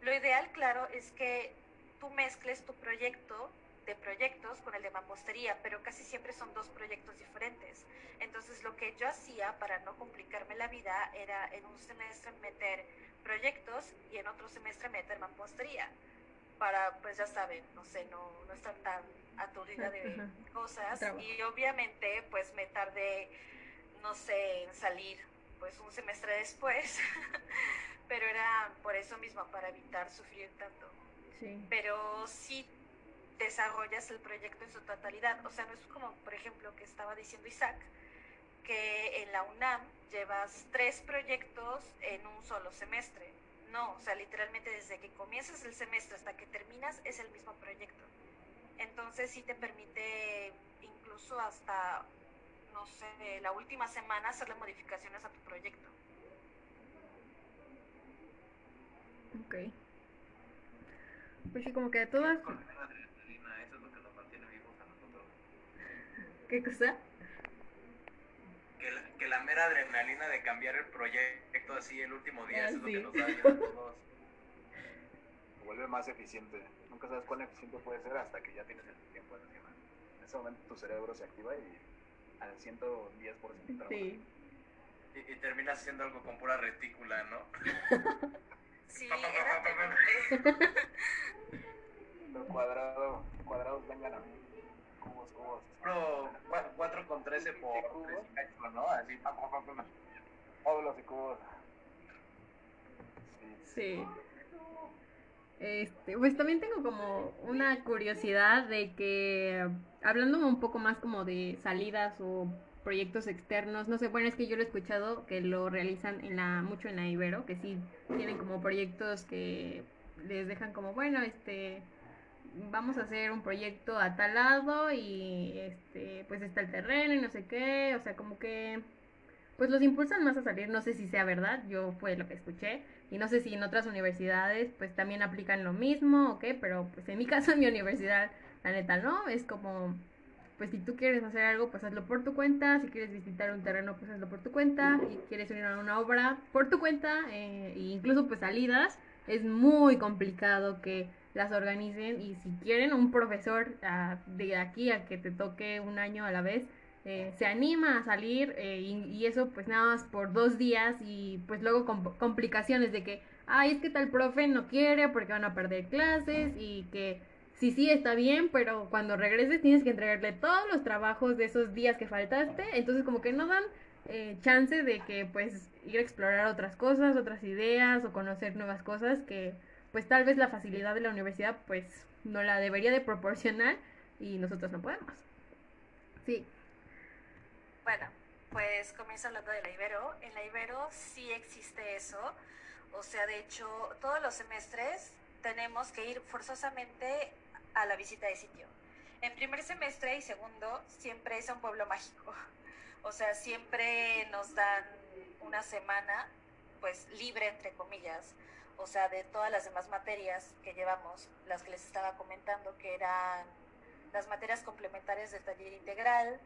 Lo ideal, claro, es que tú mezcles tu proyecto de proyectos con el de mampostería, pero casi siempre son dos proyectos diferentes. Entonces, lo que yo hacía para no complicarme la vida era en un semestre meter proyectos y en otro semestre meter mampostería para, pues ya saben, no sé, no, no estar tan aturdida de cosas. Y obviamente, pues me tardé, no sé, en salir, pues un semestre después, pero era por eso mismo, para evitar sufrir tanto. Sí. Pero sí desarrollas el proyecto en su totalidad, o sea, no es como, por ejemplo, que estaba diciendo Isaac, que en la UNAM llevas tres proyectos en un solo semestre no, o sea, literalmente desde que comienzas el semestre hasta que terminas es el mismo proyecto. Entonces sí te permite incluso hasta, no sé, la última semana hacerle modificaciones a tu proyecto. Ok. Pues sí, como que de todas... ¿Qué cosa? que la, mera adrenalina de cambiar el proyecto así el último día ah, es lo que nos da a todos. Vuelve más eficiente. Nunca sabes cuán eficiente puede ser hasta que ya tienes el tiempo encima. En ese momento tu cerebro se activa y al 110% sí. Y, y terminas haciendo algo con pura retícula, ¿no? sí, era Los cuadrados, cuadrados vengan a mí cubos, cubos. Pro 4 con 13 por 3 ¿no? Así, módulos y cubos. Sí. Este, pues también tengo como una curiosidad de que, hablando un poco más como de salidas o proyectos externos, no sé, bueno, es que yo lo he escuchado que lo realizan en la, mucho en la Ibero, que sí tienen como proyectos que les dejan como, bueno, este, vamos a hacer un proyecto a tal lado y este pues está el terreno y no sé qué, o sea, como que pues los impulsan más a salir, no sé si sea verdad, yo fue lo que escuché y no sé si en otras universidades pues también aplican lo mismo o qué, pero pues en mi caso en mi universidad la neta no, es como pues si tú quieres hacer algo pues hazlo por tu cuenta, si quieres visitar un terreno pues hazlo por tu cuenta, y quieres unir a una obra por tu cuenta eh, e incluso pues salidas es muy complicado que las organicen y si quieren un profesor ah, de aquí a que te toque un año a la vez, eh, se anima a salir eh, y, eso pues nada más por dos días y pues luego con complicaciones de que, ay, es que tal profe no quiere porque van a perder clases y que sí, sí, está bien, pero cuando regreses tienes que entregarle todos los trabajos de esos días que faltaste, entonces como que no dan eh, chance de que pues ir a explorar otras cosas, otras ideas o conocer nuevas cosas que pues tal vez la facilidad de la universidad pues no la debería de proporcionar y nosotros no podemos. Sí. Bueno, pues comienzo hablando de la Ibero. En la Ibero sí existe eso. O sea, de hecho, todos los semestres tenemos que ir forzosamente a la visita de sitio. En primer semestre y segundo siempre es un pueblo mágico. O sea, siempre nos dan una semana pues libre entre comillas o sea, de todas las demás materias que llevamos, las que les estaba comentando, que eran las materias complementarias del taller integral,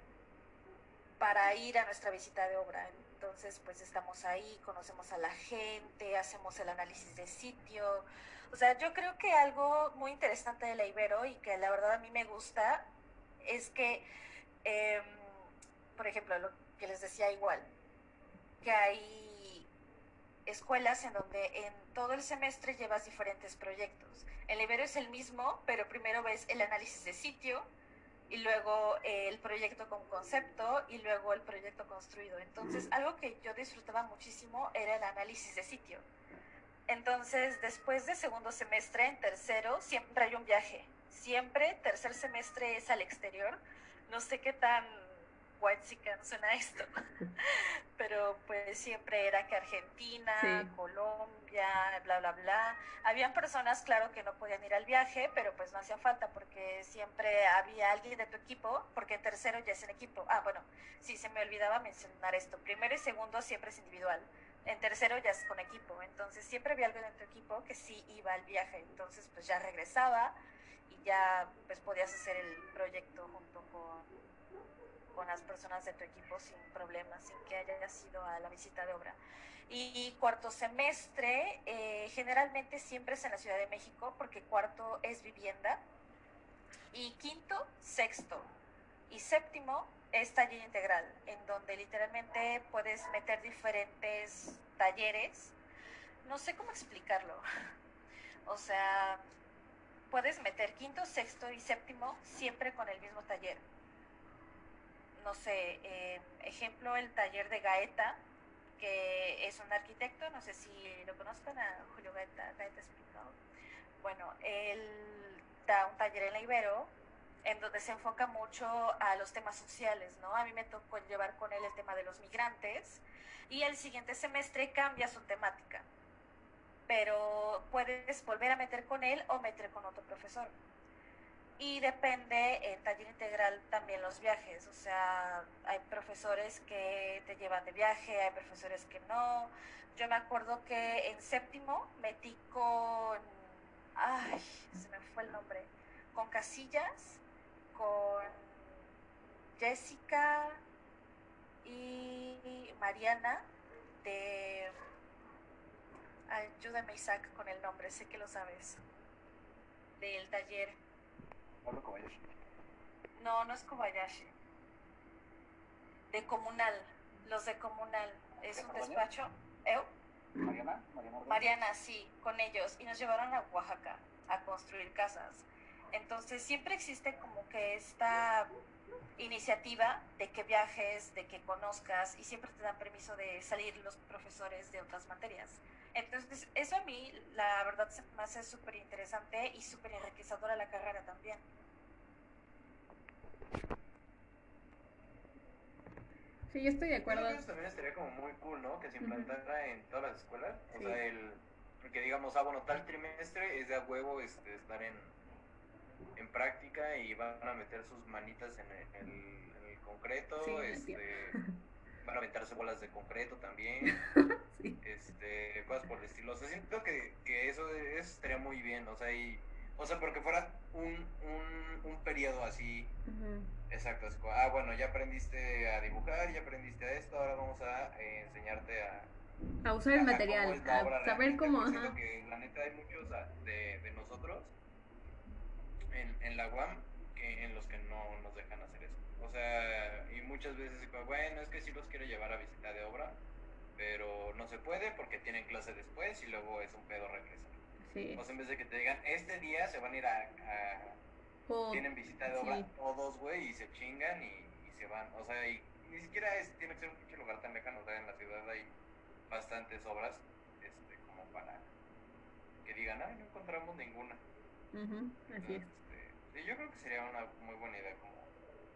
para ir a nuestra visita de obra. Entonces, pues estamos ahí, conocemos a la gente, hacemos el análisis de sitio. O sea, yo creo que algo muy interesante de la Ibero y que la verdad a mí me gusta es que, em, por ejemplo, lo que les decía igual, que hay escuelas en donde en todo el semestre llevas diferentes proyectos. El Ibero es el mismo, pero primero ves el análisis de sitio, y luego eh, el proyecto con concepto y luego el proyecto construido. Entonces, algo que yo disfrutaba muchísimo era el análisis de sitio. Entonces, después de segundo semestre, en tercero, siempre hay un viaje. Siempre, tercer semestre es al exterior. No sé qué tan white suena esto, pero pues siempre era que Argentina, Colombia, bla, bla, bla. Habían personas, claro, que no podían ir al viaje, pero pues no hacía falta porque siempre había alguien de tu equipo, porque en tercero ya es en equipo. Ah, bueno, sí, se me olvidaba mencionar esto. Primero y segundo siempre es individual. En tercero ya es con equipo, entonces siempre había alguien de tu equipo que sí iba al viaje, entonces pues ya regresaba y ya pues podías hacer el proyecto junto con con las personas de tu equipo sin problemas, sin que hayas ido a la visita de obra. Y cuarto semestre, eh, generalmente siempre es en la Ciudad de México, porque cuarto es vivienda. Y quinto, sexto y séptimo es taller integral, en donde literalmente puedes meter diferentes talleres. No sé cómo explicarlo. O sea, puedes meter quinto, sexto y séptimo siempre con el mismo taller no sé, eh, ejemplo, el taller de Gaeta, que es un arquitecto, no sé si lo conozcan, a Julio Gaeta, Gaeta explicado. Bueno, él da un taller en la Ibero en donde se enfoca mucho a los temas sociales, ¿no? A mí me tocó llevar con él el tema de los migrantes y el siguiente semestre cambia su temática, pero puedes volver a meter con él o meter con otro profesor y depende en taller integral también los viajes, o sea, hay profesores que te llevan de viaje, hay profesores que no. Yo me acuerdo que en séptimo metí con, ay, se me fue el nombre, con Casillas, con Jessica y Mariana de, ayúdame Isaac con el nombre, sé que lo sabes, del taller Pablo Kobayashi. No, no es Kobayashi. De Comunal. Los de Comunal. Es un despacho. ¿Eh? Mariana, Mariana. Mariana, sí, con ellos. Y nos llevaron a Oaxaca a construir casas. Entonces siempre existe como que esta iniciativa de que viajes, de que conozcas y siempre te dan permiso de salir los profesores de otras materias. Entonces, eso a mí, la verdad, se me hace súper interesante y súper enriquecedora la carrera también. Sí, yo estoy de acuerdo. eso también estaría como muy cool, ¿no? Que se implantara en todas las escuelas. O sea, el, que digamos, ah, bueno, tal trimestre es de a huevo este, estar en, en práctica y van a meter sus manitas en el, en el concreto. este, van a aventarse bolas de concreto también. este, cosas por el estilo. O sea, siento que, que eso, estaría muy bien, o sea, y, o sea, porque fuera un, un, un periodo así. Exacto, ah, bueno, ya aprendiste a dibujar, ya aprendiste a esto, ahora vamos a eh, enseñarte a... A usar el material, a saber cómo... Ajá. que la neta hay muchos de, de nosotros en, en la UAM que, en los que no nos dejan hacer eso. Muchas veces, bueno, es que sí los quiero llevar a visita de obra, pero no se puede porque tienen clase después y luego es un pedo regresar. Sí. O sea, en vez de que te digan, este día se van a ir a... tienen visita de obra todos, güey, y se chingan y, se van. O sea, y ni siquiera es, tiene que ser un pinche lugar tan lejano. O sea, en la ciudad hay bastantes obras este, como para que digan, ay, no encontramos ninguna. así es. Este, yo creo que sería una muy buena idea como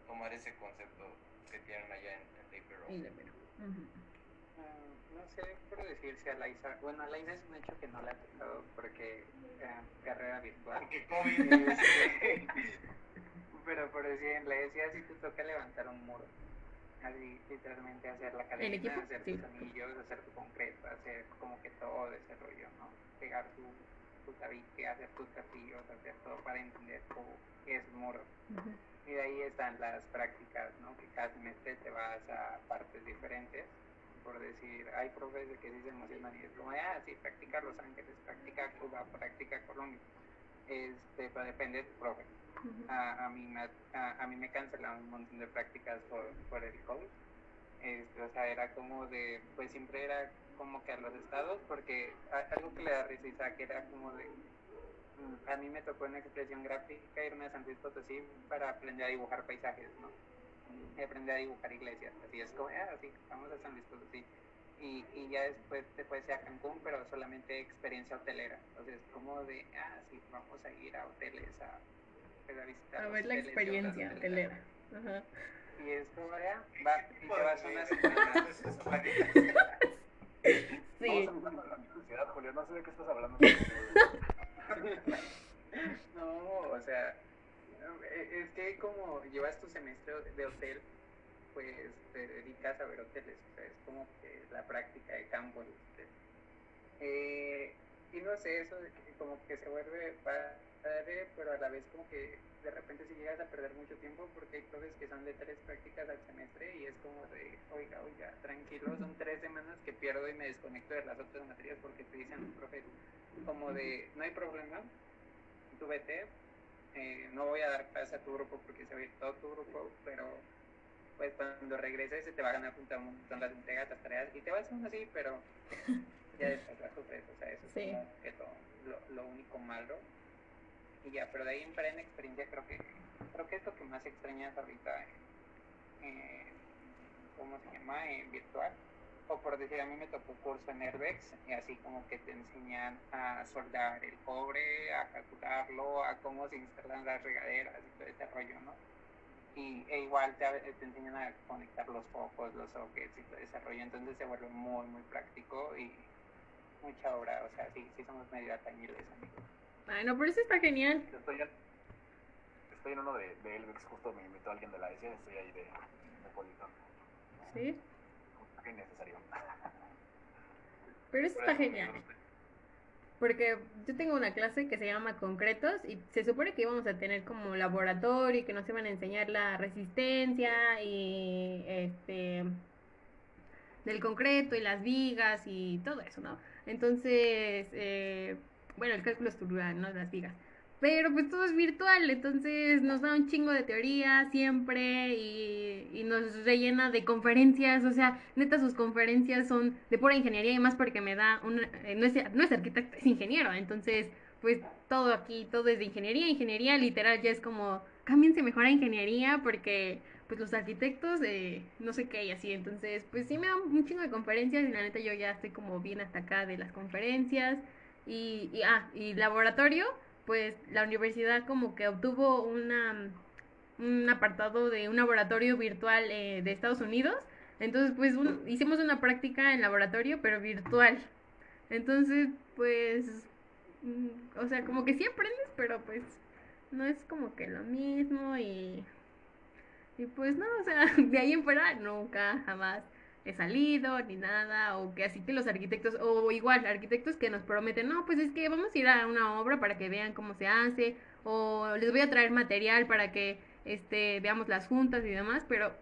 tomar ese concepto que tienen allá en, en no sé por decirse a Laisa. Bueno, a Laisa es un hecho que no le ha tocado porque eh, carrera virtual. Porque COVID. Este, pero por decir, le decía si te toca levantar un muro. Así, literalmente hacer la cadena, hacer tus anillos, hacer tu concreto, hacer como que todo ese rollo, ¿no? pegar tu, tu tabique, hacer tus castillos, hacer todo para entender cómo es muro. Y de ahí están las prácticas, ¿no? Que cada semestre te vas a partes diferentes. Por decir, hay profes de que se emocionan y es como, ah, sí, practica Los Ángeles, practica Cuba, practica Colombia. Este, pero depende de tu profe. a, a, mí me, a, a, mí me cancelaron un montón de prácticas por, por el COVID. Este, o sea, era como de, pues siempre era como que a los estados, porque algo que le da risa que era como de, a mí me tocó una expresión gráfica irme a San Luis Potosí para aprender a dibujar paisajes, ¿no? Y aprender a dibujar iglesias, así es como, ah, así, vamos a San Luis Potosí. Y, y ya después te puedes ir a Cancún, pero solamente experiencia hotelera. Entonces, como de, ah, sí, vamos a ir a hoteles, a, pues, a visitar. A ver la experiencia hotelera. Ajá. Y es como, ya, va, y te vas a una semana. Sí. Julio, no sé de qué estás hablando. no, o sea, es llevas tu semestre de hotel, pues te dedicas a ver hoteles, o sea, es como que la práctica de campo de. Eh, y no sé, eso como que se vuelve padre, pero a la vez como que de repente si llegas a perder mucho tiempo porque hay profes que son de tres prácticas al semestre y es como de, oiga, oiga, tranquilo, son tres semanas que pierdo y me desconecto de las otras materias porque te dicen los profes como de, no hay problema, tú vete, eh, no voy a dar clase a tu grupo porque se va a ir todo tu grupo, pero pues cuando regreses se te van a apuntar un montón las entregas, las tareas y te vas aún así, pero ya después las sufres, o sea, eso es lo, lo único malo. Y ya, pero de ahí en experiencia creo que creo que es lo que más extrañas ahorita eh, ¿cómo se llama? en virtual o por decir a mí me tocó curso en Airbex y así como que te enseñan a soldar el cobre, a calcularlo, a cómo se instalan las regaderas y todo ese rollo, ¿no? Y e igual te, te enseñan a conectar los focos, los sockets y todo ese rollo, entonces se vuelve muy muy práctico y mucha obra, o sea, sí, sí somos medio atañiles amigos. Ay, no, pero eso está genial. Estoy en, estoy en uno de, de Elvex, justo me invitó alguien de la ESIA, estoy ahí de, de Politón. ¿Sí? Innecesario. Pero eso está genial. Porque yo tengo una clase que se llama concretos y se supone que íbamos a tener como laboratorio y que nos iban a enseñar la resistencia y este del concreto y las vigas y todo eso, ¿no? Entonces, eh, bueno, el cálculo estructural, no las vigas. Pero pues todo es virtual, entonces nos da un chingo de teoría siempre y, y, nos rellena de conferencias, o sea, neta sus conferencias son de pura ingeniería y más porque me da una, eh, no, es, no es arquitecto, es ingeniero, entonces pues todo aquí, todo es de ingeniería, ingeniería literal ya es como, cámbiense mejor a ingeniería porque pues los arquitectos de no sé qué y así, entonces pues sí me da un chingo de conferencias y la neta yo ya estoy como bien hasta acá de las conferencias y, y, ah, y laboratorio, pues la universidad como que obtuvo una, un apartado de un laboratorio virtual eh, de Estados Unidos. Entonces, pues hicimos una práctica en laboratorio, pero virtual. Entonces, pues, mm, o sea, como que sí aprendes, pero pues no es como que lo mismo y, y pues no, o sea, de ahí en fuera nunca, jamás he salido ni nada, o que así que los arquitectos, o igual, arquitectos que nos prometen, no, pues es que vamos a ir a una obra para que vean cómo se hace, o les voy a traer material para que este veamos las juntas y demás, pero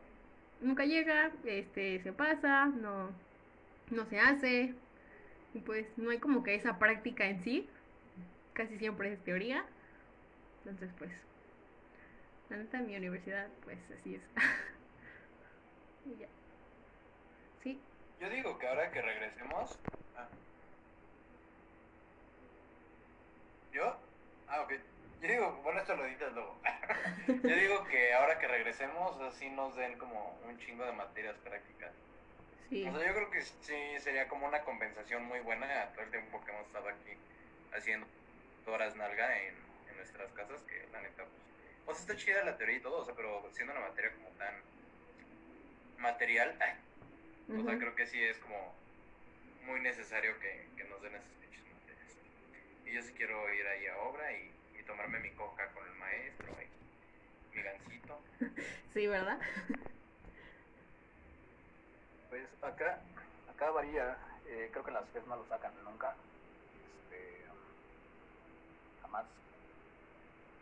nunca llega, este se pasa, no no se hace, y pues no hay como que esa práctica en sí, casi siempre es teoría. Entonces, pues la neta mi universidad, pues así es. y ya. Yo digo que ahora que regresemos. Ah. ¿Yo? Ah, ok. Yo digo, bueno, esto lo editas luego. Yo digo que ahora que regresemos, así nos den como un chingo de materias prácticas. Sí. O sea, yo creo que sí sería como una compensación muy buena a todo el tiempo que hemos estado aquí haciendo horas nalga en, en nuestras casas, que la neta, pues, pues está chida la teoría y todo, o sea, pero siendo una materia como tan material, ay, o sea, creo que sí es como muy necesario que, que nos den esas pinches materias. Y yo sí quiero ir ahí a obra y, y tomarme mi coca con el maestro y mi gancito. Sí, ¿verdad? Pues acá, acá varía, eh, creo que las FES no lo sacan nunca. Este, más.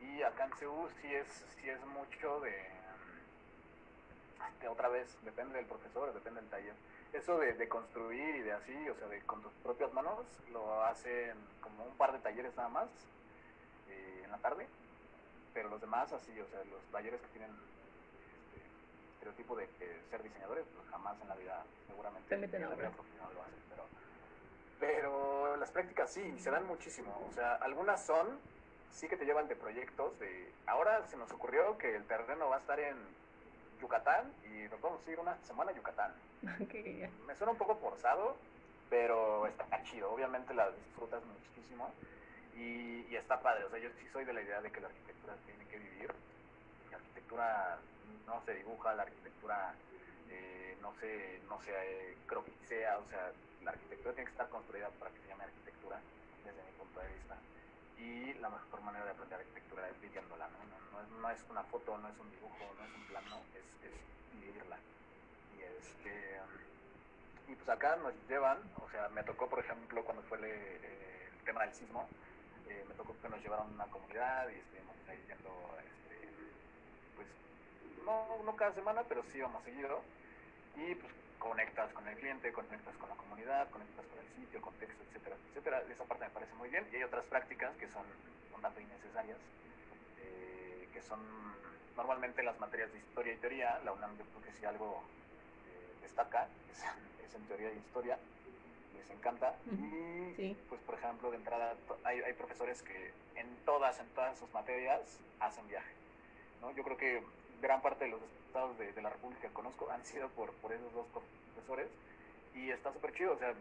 Y acá en CEU sí es, sí es mucho de, otra vez, depende del profesor, depende del taller. Eso de, de construir y de así, o sea, de con tus propias manos, lo hacen como un par de talleres nada más eh, en la tarde, pero los demás así, o sea, los talleres que tienen este, estereotipo de que ser diseñadores, pues jamás en la vida, seguramente en la vida profesional lo hacen, pero, pero las prácticas sí, se dan muchísimo, o sea, algunas son, sí que te llevan de proyectos, de ahora se nos ocurrió que el terreno va a estar en Yucatán y nos vamos a ir una semana a Yucatán. Me suena un poco forzado, pero está chido. Obviamente la disfrutas muchísimo y, y está padre. O sea, yo sí soy de la idea de que la arquitectura tiene que vivir. La arquitectura no se dibuja, la arquitectura eh, no se, no se eh, croquisea. O sea, la arquitectura tiene que estar construida para que se llame arquitectura, desde mi punto de vista. Y la mejor manera de aprender arquitectura es viviéndola, ¿no? No, no no es una foto, no es un dibujo, no es un plano, es, es vivirla. Y este y pues acá nos llevan, o sea, me tocó, por ejemplo, cuando fue el, eh, el tema del sismo, eh, me tocó que nos llevaron a una comunidad y estuvimos ahí yendo, este, pues, no, no cada semana, pero sí íbamos seguido. Y pues conectas con el cliente, conectas con la comunidad, conectas con el sitio, contexto, etcétera, etcétera. Esa parte me parece muy bien. Y hay otras prácticas que son un tanto innecesarias, eh, que son normalmente las materias de historia y teoría. La UNAM yo creo que si algo eh, destaca es, es en teoría y historia. Les encanta. Y sí. pues por ejemplo, de entrada hay, hay profesores que en todas, en todas sus materias hacen viaje. ¿no? Yo creo que gran parte de los estados de, de la República que conozco han sido por, por esos dos profesores y está súper chido. O sea,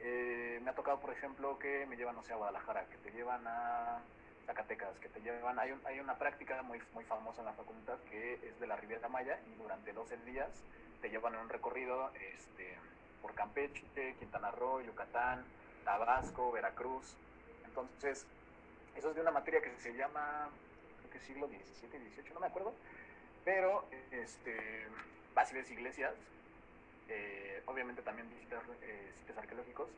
eh, me ha tocado, por ejemplo, que me llevan, no sé, a Guadalajara, que te llevan a Zacatecas, que te llevan, hay, un- hay una práctica muy, muy famosa en la facultad que es de la Riviera Maya y durante 12 días te llevan en un recorrido este, por Campeche, Quintana Roo, Yucatán, Tabasco, Veracruz. Entonces, eso es de una materia que se llama, creo que siglo XVII, XVIII, no me acuerdo, pero este, ves iglesias, eh, obviamente también visitas eh, sitios arqueológicos,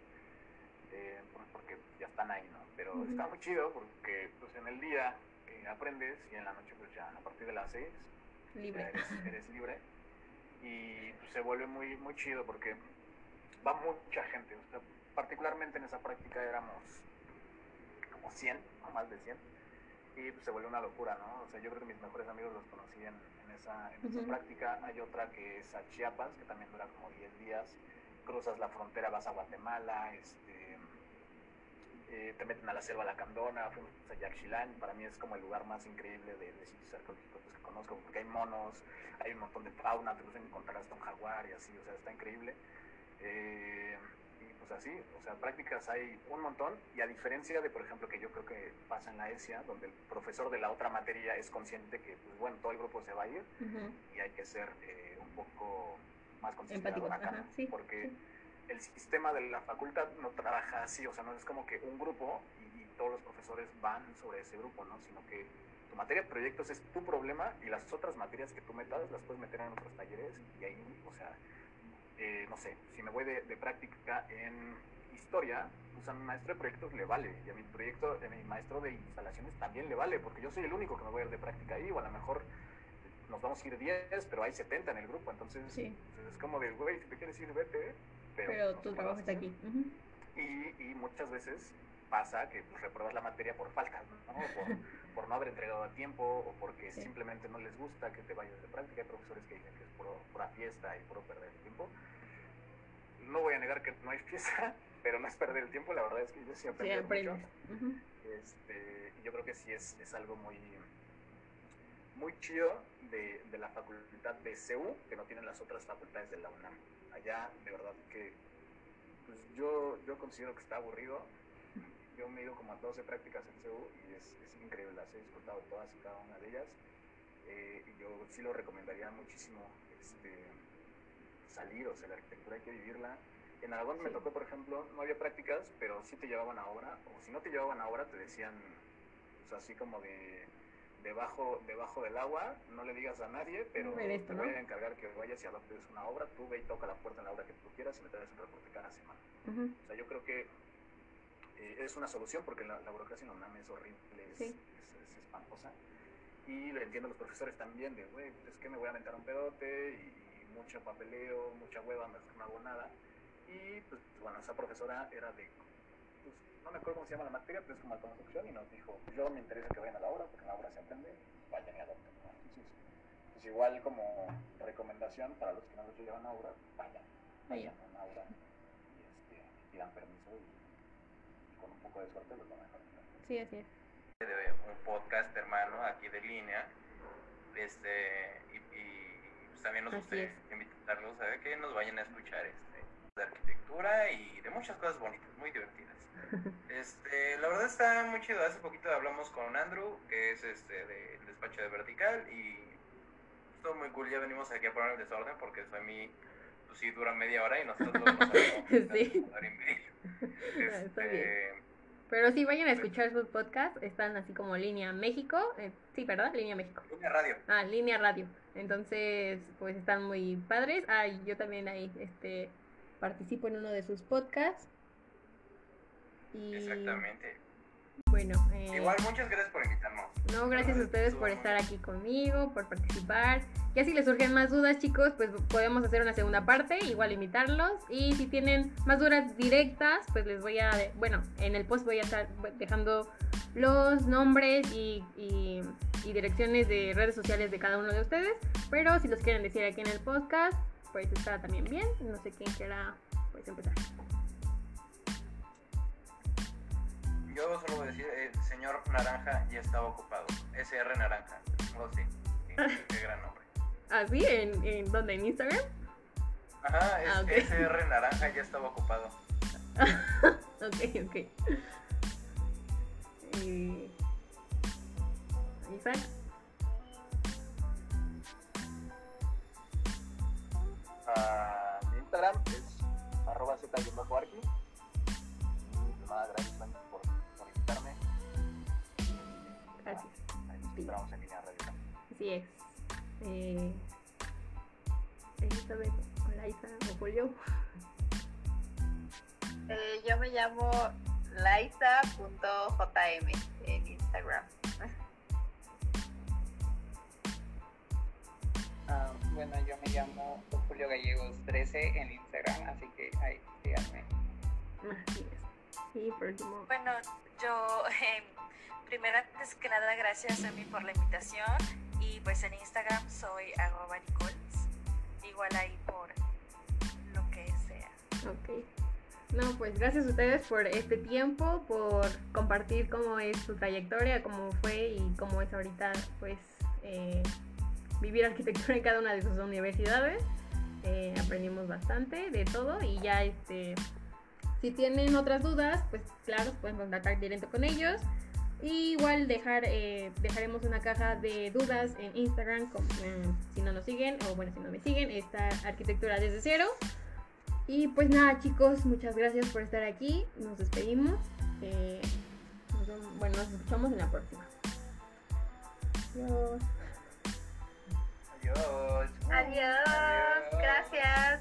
eh, por- porque ya están ahí, ¿no? Pero está muy chido porque pues, en el día eh, aprendes y en la noche pues ya a partir de las 6 ya Libre. eres, eres libre y pues, se vuelve muy, muy chido porque va mucha gente, o sea, particularmente en esa práctica éramos como 100, o más de 100, y pues, se vuelve una locura, ¿no? O sea, yo creo que mis mejores amigos los conocí en, en esa, en esa Ujú. práctica. Hay otra que es a Chiapas, que también dura como 10 días. Cruzas la frontera, vas a Guatemala, este, eh, te meten a la selva Lacandona, fuimos a Yaxchilán, para mí es como el lugar más increíble de, de sitios arqueológicos pues, que conozco, porque hay monos, hay un montón de fauna, te puedes encontrar hasta un jaguar y así, o sea, está increíble. Eh, así, o sea, prácticas hay un montón, y a diferencia de, por ejemplo, que yo creo que pasa en la ESIA, donde el profesor de la otra materia es consciente que, pues bueno, todo el grupo se va a ir y hay que ser eh, un poco más considerado acá, ajá, sí, porque sí. el sistema de la facultad no trabaja así, o sea, no es como que un grupo y, y todos los profesores van sobre ese grupo, ¿no? Sino que tu materia de proyectos es tu problema y las otras materias que tú metas las puedes meter en otros talleres y ahí, o sea, eh, no sé, si me voy de, de práctica en historia, pues a mi maestro de proyectos le vale y a mi proyecto, a mi maestro de instalaciones también le vale, porque yo soy el único que me voy a ir de práctica ahí, o a lo mejor nos vamos a ir 10, pero hay 70 en el grupo, entonces Sí. pues, es como de, güey, si te quieres ir, vete, pero, Pero tu trabajo está aquí. Y, y muchas veces pasa que pues, repruebas la materia por faltas, ¿no? Por, por no haber entregado a tiempo o porque Sí. simplemente no les gusta que te vayas de práctica. Hay profesores que dicen que es puro, pura fiesta y puro perder el tiempo. No voy a negar que no hay fiesta, pero no es perder el tiempo. La verdad es que yo sí Sí, aprendí aprendes. mucho. Ujú. Este, y yo creo que sí es, es algo muy, muy chido de, de la facultad de CEU, que no tienen las otras facultades de la UNAM. Allá, de verdad que pues yo, yo considero que está aburrido. Yo me he ido como a 12 prácticas en CEU y es, es increíble, las he disfrutado todas y cada una de ellas. Eh, yo sí lo recomendaría muchísimo este, salir, o sea, la arquitectura hay que vivirla. En Aragón me Sí. tocó, por ejemplo, no había prácticas, pero sí te llevaban a obra, o si no te llevaban a obra, te decían, pues así como de debajo, debajo del agua, no le digas a nadie, pero esto, te ¿no? voy a encargar que vayas y adoptes una obra, tú ve y toca la puerta en la obra que tú quieras y me traes un reporte cada semana. Ujú. O sea, yo creo que eh, es una solución porque la, la burocracia en UNAM es horrible, es, Sí. es- es espantosa. Y le entiendo a los profesores también de, güey, es que me voy a aventar un pedote y, mucho papeleo, mucha hueva, no, no hago nada. Y pues bueno, esa profesora era de, pues, no me acuerdo cómo se llama la materia, pero es como construcción y nos dijo, yo me interesa que vayan a la obra porque en la obra se aprende, vayan y adopten. ¿no? Entonces, pues igual como recomendación para los que no los llevan a obra, vayan, vayan a una obra y, este, y pidan permiso y, y con un poco de suerte los van a. Sí, así es. de un podcast hermano aquí de línea. Este, y, y, pues también nos gustaría invitarlos a que nos vayan a escuchar este, de arquitectura y de muchas cosas bonitas, muy divertidas. Este, la verdad está muy chido. Hace poquito hablamos con Andrew, que es este del despacho de Vertical, y estuvo muy cool. Ya venimos aquí a poner el desorden porque eso a mí, pues sí, dura media hora y nosotros pasamos Sí. Está Este, Pero sí, vayan a escuchar sus podcasts. Están así como Línea México. eh, sí, ¿verdad? Línea México. Línea radio. Ah, Línea Radio. Entonces, pues están muy padres. Ah, y yo también ahí este, participo en uno de sus podcasts. Y Exactamente. Bueno, eh, Igual, muchas gracias por invitarnos. no, gracias a ustedes por estar aquí conmigo, por participar. Ya si les surgen más dudas, chicos, pues podemos hacer una segunda parte, igual invitarlos. Y si tienen más dudas directas, pues les voy a, bueno, en el post voy a estar dejando los nombres y, y- y direcciones de redes sociales de cada uno de ustedes. Pero si los quieren decir aquí en el podcast, pues está también bien. No sé quién quiera pues empezar. Yo solo voy a decir, el señor Naranja ya estaba ocupado. SR Naranja. No sé. Sí, qué gran nombre. ¿Ah, sí? ¿En, en dónde? ¿En Instagram? Ajá, es Ah. SR Naranja ya estaba ocupado. ok, ok. Y... Isaac. Ah, mi Instagram es arroba z-arqui. Y nada, gracias Gracias. Ahí nos esperamos en línea radio. Así es. Eh... Elizabeth, o Laisa, o Julio. Eh, yo me llamo laisa.jm en Instagram. Ah, bueno, yo me llamo Julio Gallegos 13 en Instagram, así que ahí síganme. Así es. Y por último, Bueno, yo, eh, primero, antes que nada, gracias a mí por la invitación. Y pues en Instagram soy arroba Nicols. Igual ahí por lo que sea. ok. No, pues gracias a ustedes por este tiempo, por compartir cómo es su trayectoria, cómo fue y cómo es ahorita, pues, eh, vivir arquitectura en cada una de sus universidades. Eh, aprendimos bastante de todo y ya, este, si tienen otras dudas, pues claro, pueden contactar directo con ellos. Y igual dejar, eh, dejaremos una caja de dudas en Instagram, con- eh, si no nos siguen, o bueno, si no me siguen, está Arquitectura desde cero. Y pues nada, chicos, muchas gracias por estar aquí. Nos despedimos. Eh, nos vemos- bueno, nos escuchamos en la próxima. Adiós. Adiós. Adiós.